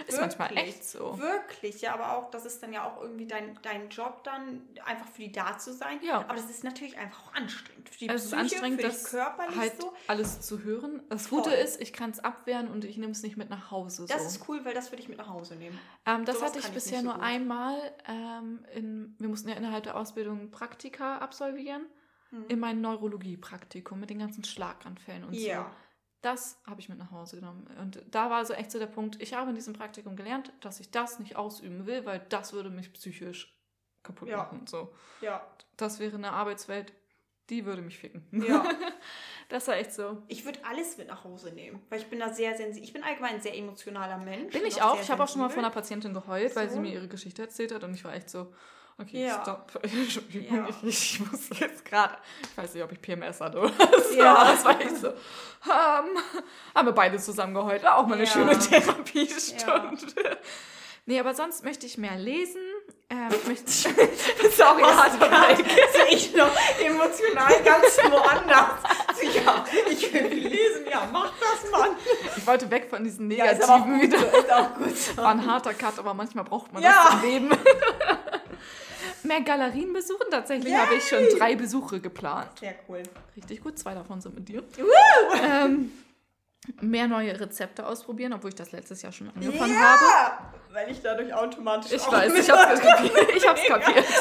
Speaker 2: Ist manchmal
Speaker 1: Wirklich.
Speaker 2: echt so.
Speaker 1: Wirklich, ja, aber auch, das ist dann ja auch irgendwie dein, dein Job dann, einfach für die da zu sein.
Speaker 2: Ja.
Speaker 1: Aber das ist natürlich einfach auch anstrengend. Für die
Speaker 2: Also es ist
Speaker 1: Psyche,
Speaker 2: anstrengend,
Speaker 1: für
Speaker 2: das
Speaker 1: körperlich
Speaker 2: halt
Speaker 1: so.
Speaker 2: alles zu hören. Das
Speaker 1: Voll.
Speaker 2: Gute ist, ich kann es abwehren und ich nehme es nicht mit nach Hause.
Speaker 1: Das
Speaker 2: so.
Speaker 1: ist cool, weil das würde ich mit nach Hause nehmen.
Speaker 2: ähm, das
Speaker 1: sowas
Speaker 2: hatte ich
Speaker 1: ich
Speaker 2: bisher
Speaker 1: nicht so
Speaker 2: nur
Speaker 1: gut.
Speaker 2: einmal. Ähm, in, wir mussten ja innerhalb der Ausbildung Praktika absolvieren. In mein Neurologie-Praktikum mit den ganzen Schlaganfällen und so. Das habe ich mit nach Hause genommen. Und da war so echt so der Punkt, ich habe in diesem Praktikum gelernt, dass ich das nicht ausüben will, weil das würde mich psychisch kaputt
Speaker 1: Ja.
Speaker 2: machen. So.
Speaker 1: Ja.
Speaker 2: Das wäre eine Arbeitswelt, die würde mich ficken.
Speaker 1: Ja.
Speaker 2: Das war echt so.
Speaker 1: Ich würde alles mit nach Hause nehmen, weil ich bin da sehr sensibel. Ich bin allgemein ein sehr emotionaler Mensch.
Speaker 2: Bin ich auch.
Speaker 1: sehr
Speaker 2: Ich habe auch schon mal von einer Patientin geheult, weil
Speaker 1: So.
Speaker 2: sie mir ihre Geschichte erzählt hat und ich war echt so, okay,
Speaker 1: Ja.
Speaker 2: stopp. Entschuldigung,
Speaker 1: Ja.
Speaker 2: ich, ich muss jetzt gerade, ich weiß nicht, ob ich PMS hatte oder so,
Speaker 1: Ja.
Speaker 2: das war echt so. Ähm, haben wir beide zusammen geheult. Auch mal eine
Speaker 1: Ja.
Speaker 2: schöne Therapiestunde. Nee, aber sonst möchte ich mehr lesen. Ähm, ich möchte, sorry.
Speaker 1: Sehe ich noch emotional ganz woanders. Ja, ich will lesen. Ja, mach das, Mann.
Speaker 2: Ich wollte weg von diesen
Speaker 1: Ja, ist aber auch
Speaker 2: Negativen
Speaker 1: gut.
Speaker 2: wieder.
Speaker 1: so, Ist auch gut. so.
Speaker 2: War ein harter Cut, aber manchmal braucht man
Speaker 1: Ja.
Speaker 2: das im Leben. Mehr Galerien besuchen. Tatsächlich habe ich schon drei Besuche geplant.
Speaker 1: Sehr cool.
Speaker 2: Richtig gut, zwei davon sind mit dir. Ähm, mehr neue Rezepte ausprobieren, obwohl ich das letztes Jahr schon angefangen habe.
Speaker 1: Ja, weil ich dadurch automatisch
Speaker 2: Ich weiß, ich hab's kapiert. Ich hab's kapiert.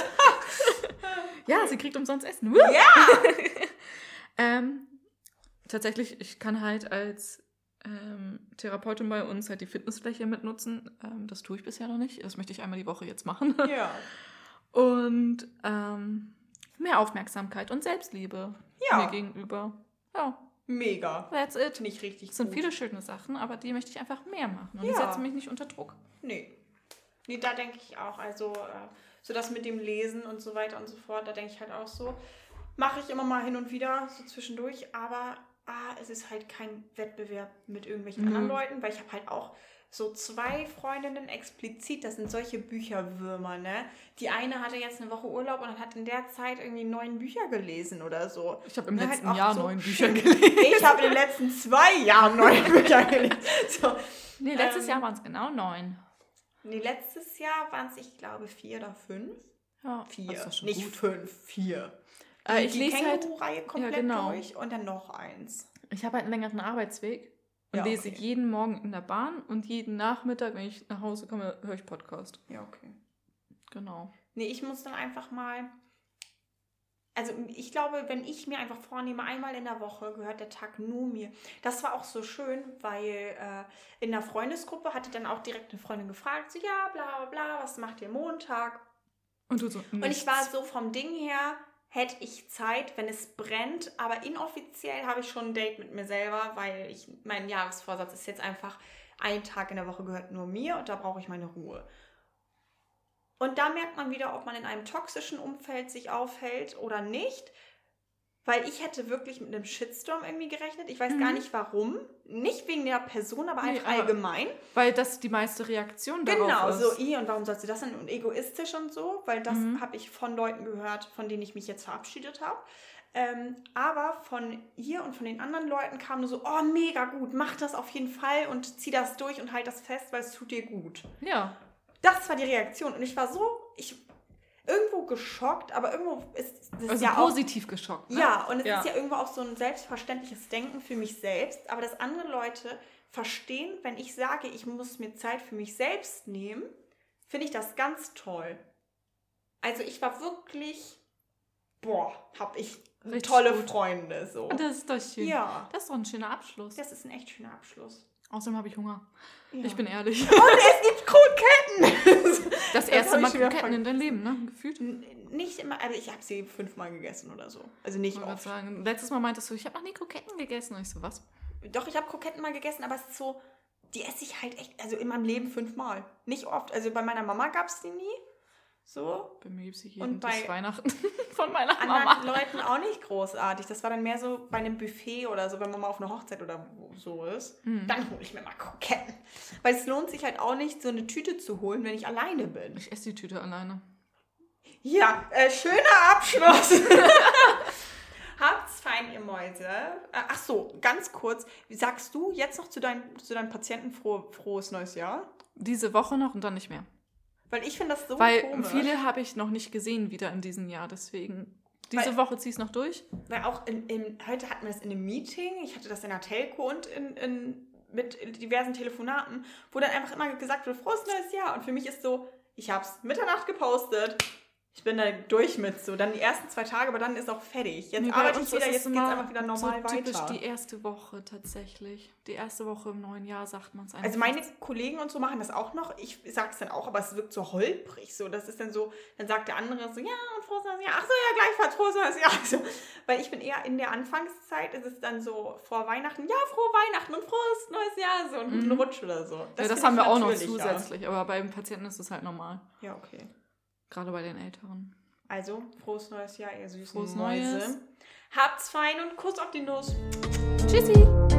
Speaker 2: Ja, sie kriegt umsonst Essen.
Speaker 1: Ja.
Speaker 2: Ähm, tatsächlich, ich kann halt als ähm, Therapeutin bei uns halt die Fitnessfläche mitnutzen. Ähm, das tue ich bisher noch nicht. Das möchte ich einmal die Woche jetzt machen.
Speaker 1: Ja.
Speaker 2: Und ähm, mehr Aufmerksamkeit und Selbstliebe
Speaker 1: Ja.
Speaker 2: mir gegenüber. Ja,
Speaker 1: Mega.
Speaker 2: that's it.
Speaker 1: Ich richtig
Speaker 2: Es sind
Speaker 1: gut.
Speaker 2: viele schöne Sachen, aber die möchte ich einfach mehr machen und
Speaker 1: Ja.
Speaker 2: setzen mich nicht unter Druck.
Speaker 1: Nee. Nee, da denke ich auch. Also, äh, So das mit dem Lesen und so weiter und so fort, da denke ich halt auch so. Mache ich immer mal hin und wieder, so zwischendurch, aber ah, es ist halt kein Wettbewerb mit irgendwelchen
Speaker 2: Mhm.
Speaker 1: anderen Leuten, weil ich habe halt auch so zwei Freundinnen explizit, das sind solche Bücherwürmer, ne? Die eine hatte jetzt eine Woche Urlaub und hat in der Zeit irgendwie neun Bücher gelesen oder so.
Speaker 2: Ich habe im
Speaker 1: Ne, halt
Speaker 2: letzten
Speaker 1: auch
Speaker 2: Jahr
Speaker 1: so
Speaker 2: neun Bücher gelesen.
Speaker 1: Ich habe in den letzten zwei Jahren neun Bücher gelesen. So.
Speaker 2: Nee, letztes
Speaker 1: Ähm,
Speaker 2: Jahr waren es genau neun.
Speaker 1: Nee, letztes Jahr waren es, ich glaube, vier oder fünf.
Speaker 2: Ja,
Speaker 1: Vier.
Speaker 2: das ist schon
Speaker 1: Nicht
Speaker 2: gut.
Speaker 1: fünf, vier.
Speaker 2: Äh, ich
Speaker 1: die
Speaker 2: lese halt,
Speaker 1: Känguru-Reihe komplett
Speaker 2: genau.
Speaker 1: durch und dann noch eins.
Speaker 2: ich habe halt einen längeren Arbeitsweg und
Speaker 1: Ja,
Speaker 2: lese
Speaker 1: okay.
Speaker 2: jeden Morgen in der Bahn und jeden Nachmittag, wenn ich nach Hause komme, höre ich Podcast.
Speaker 1: Ja, okay.
Speaker 2: Genau.
Speaker 1: Nee, ich muss dann einfach mal. Also ich glaube, wenn ich mir einfach vornehme, einmal in der Woche gehört der Tag nur mir. Das war auch so schön, weil äh, in der Freundesgruppe hatte dann auch direkt eine Freundin gefragt, so ja, bla bla bla, was macht ihr Montag?
Speaker 2: Und du so,
Speaker 1: Und ich war so vom Ding her, hätte ich Zeit, wenn es brennt, aber inoffiziell habe ich schon ein Date mit mir selber, weil ich mein Jahresvorsatz ist jetzt einfach, ein Tag in der Woche gehört nur mir und da brauche ich meine Ruhe. Und da merkt man wieder, ob man in einem toxischen Umfeld sich aufhält oder nicht. Weil ich hätte wirklich mit einem Shitstorm irgendwie gerechnet. Ich weiß gar
Speaker 2: Mhm.
Speaker 1: nicht warum. Nicht wegen der Person, aber
Speaker 2: Nee,
Speaker 1: einfach
Speaker 2: aber-
Speaker 1: allgemein.
Speaker 2: Weil das die meiste Reaktion
Speaker 1: Genau,
Speaker 2: darauf
Speaker 1: so,
Speaker 2: ist.
Speaker 1: i, und warum sollst du das denn? Und egoistisch und so, weil das
Speaker 2: Mhm.
Speaker 1: habe ich von Leuten gehört, von denen ich mich jetzt verabschiedet habe. Ähm, aber von ihr und von den anderen Leuten kam nur so, oh, mega gut, mach das auf jeden Fall und zieh das durch und halt das fest, weil es tut dir gut.
Speaker 2: Ja.
Speaker 1: Das war die Reaktion und ich war so, ich irgendwo geschockt, aber irgendwo ist das
Speaker 2: Also
Speaker 1: ja auch
Speaker 2: positiv geschockt. Ne?
Speaker 1: ja, und es
Speaker 2: Ja.
Speaker 1: ist ja irgendwo auch so ein selbstverständliches Denken für mich selbst, aber dass andere Leute verstehen, wenn ich sage, ich muss mir Zeit für mich selbst nehmen, finde ich das ganz toll. Also ich war wirklich, boah, hab ich
Speaker 2: Richtig
Speaker 1: tolle
Speaker 2: gut.
Speaker 1: Freunde so.
Speaker 2: Und das ist doch schön.
Speaker 1: Ja,
Speaker 2: Das ist doch ein schöner Abschluss.
Speaker 1: das ist ein echt schöner Abschluss.
Speaker 2: Außerdem habe ich Hunger.
Speaker 1: Ja.
Speaker 2: Ich bin ehrlich.
Speaker 1: Und es gibt Kroketten!
Speaker 2: Das erste
Speaker 1: hab ich
Speaker 2: Mal Kroketten in deinem Leben, ne? Gefühlt.
Speaker 1: Nicht immer, also ich habe sie fünfmal gegessen oder so. Also
Speaker 2: Ich
Speaker 1: nicht
Speaker 2: wollte
Speaker 1: oft.
Speaker 2: sagen, letztes Mal meintest du, ich habe noch nie Kroketten gegessen. Und ich so, was?
Speaker 1: Doch, ich habe Kroketten mal gegessen, aber es ist so, die esse ich halt echt, also in meinem Leben fünfmal. Nicht oft. Also bei meiner Mama gab es die nie. So.
Speaker 2: Bei mir gibt es jeden
Speaker 1: Und bei
Speaker 2: Weihnachten von meiner
Speaker 1: Anderen
Speaker 2: Mama.
Speaker 1: Leuten auch nicht großartig. Das war dann mehr so bei einem Buffet oder so, wenn man mal auf einer Hochzeit oder so ist.
Speaker 2: Mhm.
Speaker 1: Dann hole ich mir mal Kroketten. Weil es lohnt sich halt auch nicht, so eine Tüte zu holen, wenn ich alleine bin.
Speaker 2: Ich esse die Tüte alleine.
Speaker 1: Ja, äh, schöner Abschluss. Habt's fein, ihr Mäuse. Äh, ach so, ganz kurz. Wie sagst du jetzt noch zu, deinen zu deinen Patienten froh, frohes neues Jahr?
Speaker 2: Diese Woche noch und dann nicht mehr.
Speaker 1: Weil ich finde das so
Speaker 2: Weil
Speaker 1: komisch.
Speaker 2: viele habe ich noch nicht gesehen wieder in diesem Jahr. Deswegen, diese
Speaker 1: Weil-
Speaker 2: Woche zieh ich es noch durch.
Speaker 1: Weil auch in, in, heute hatten wir das in einem Meeting, ich hatte das in der Telco und in, in, mit diversen Telefonaten, wo dann einfach immer gesagt wird, frohes neues Jahr. Und für mich ist so, ich habe es Mitternacht gepostet. Ich bin da durch mit so. Dann die ersten zwei Tage, aber dann ist auch fertig. Jetzt
Speaker 2: Nee, bei
Speaker 1: arbeite ich wieder, jetzt geht es einfach wieder normal
Speaker 2: so typisch
Speaker 1: weiter.
Speaker 2: die erste Woche tatsächlich. Die erste Woche im neuen Jahr sagt man es einfach.
Speaker 1: Also meine Kollegen und so machen das auch noch. Ich sage es dann auch, aber es wirkt so holprig. So, das ist dann so, dann sagt der andere so, ja, und frohes neues Jahr. Ach so, ja, gleichfalls frohes neues Jahr. So, weil ich bin eher in der Anfangszeit, ist es dann so vor Weihnachten, ja, frohe Weihnachten und frohes neues Jahr, so guten
Speaker 2: Mhm.
Speaker 1: Rutsch oder so.
Speaker 2: ja, das haben wir auch noch zusätzlich. Aber beim Patienten ist es halt normal.
Speaker 1: Ja, okay.
Speaker 2: Gerade bei den Älteren.
Speaker 1: Also, frohes neues Jahr, ihr süßen
Speaker 2: Frohes
Speaker 1: Mäuse.
Speaker 2: Neues.
Speaker 1: Habt's fein und Kuss auf die Nuss.
Speaker 2: Tschüssi!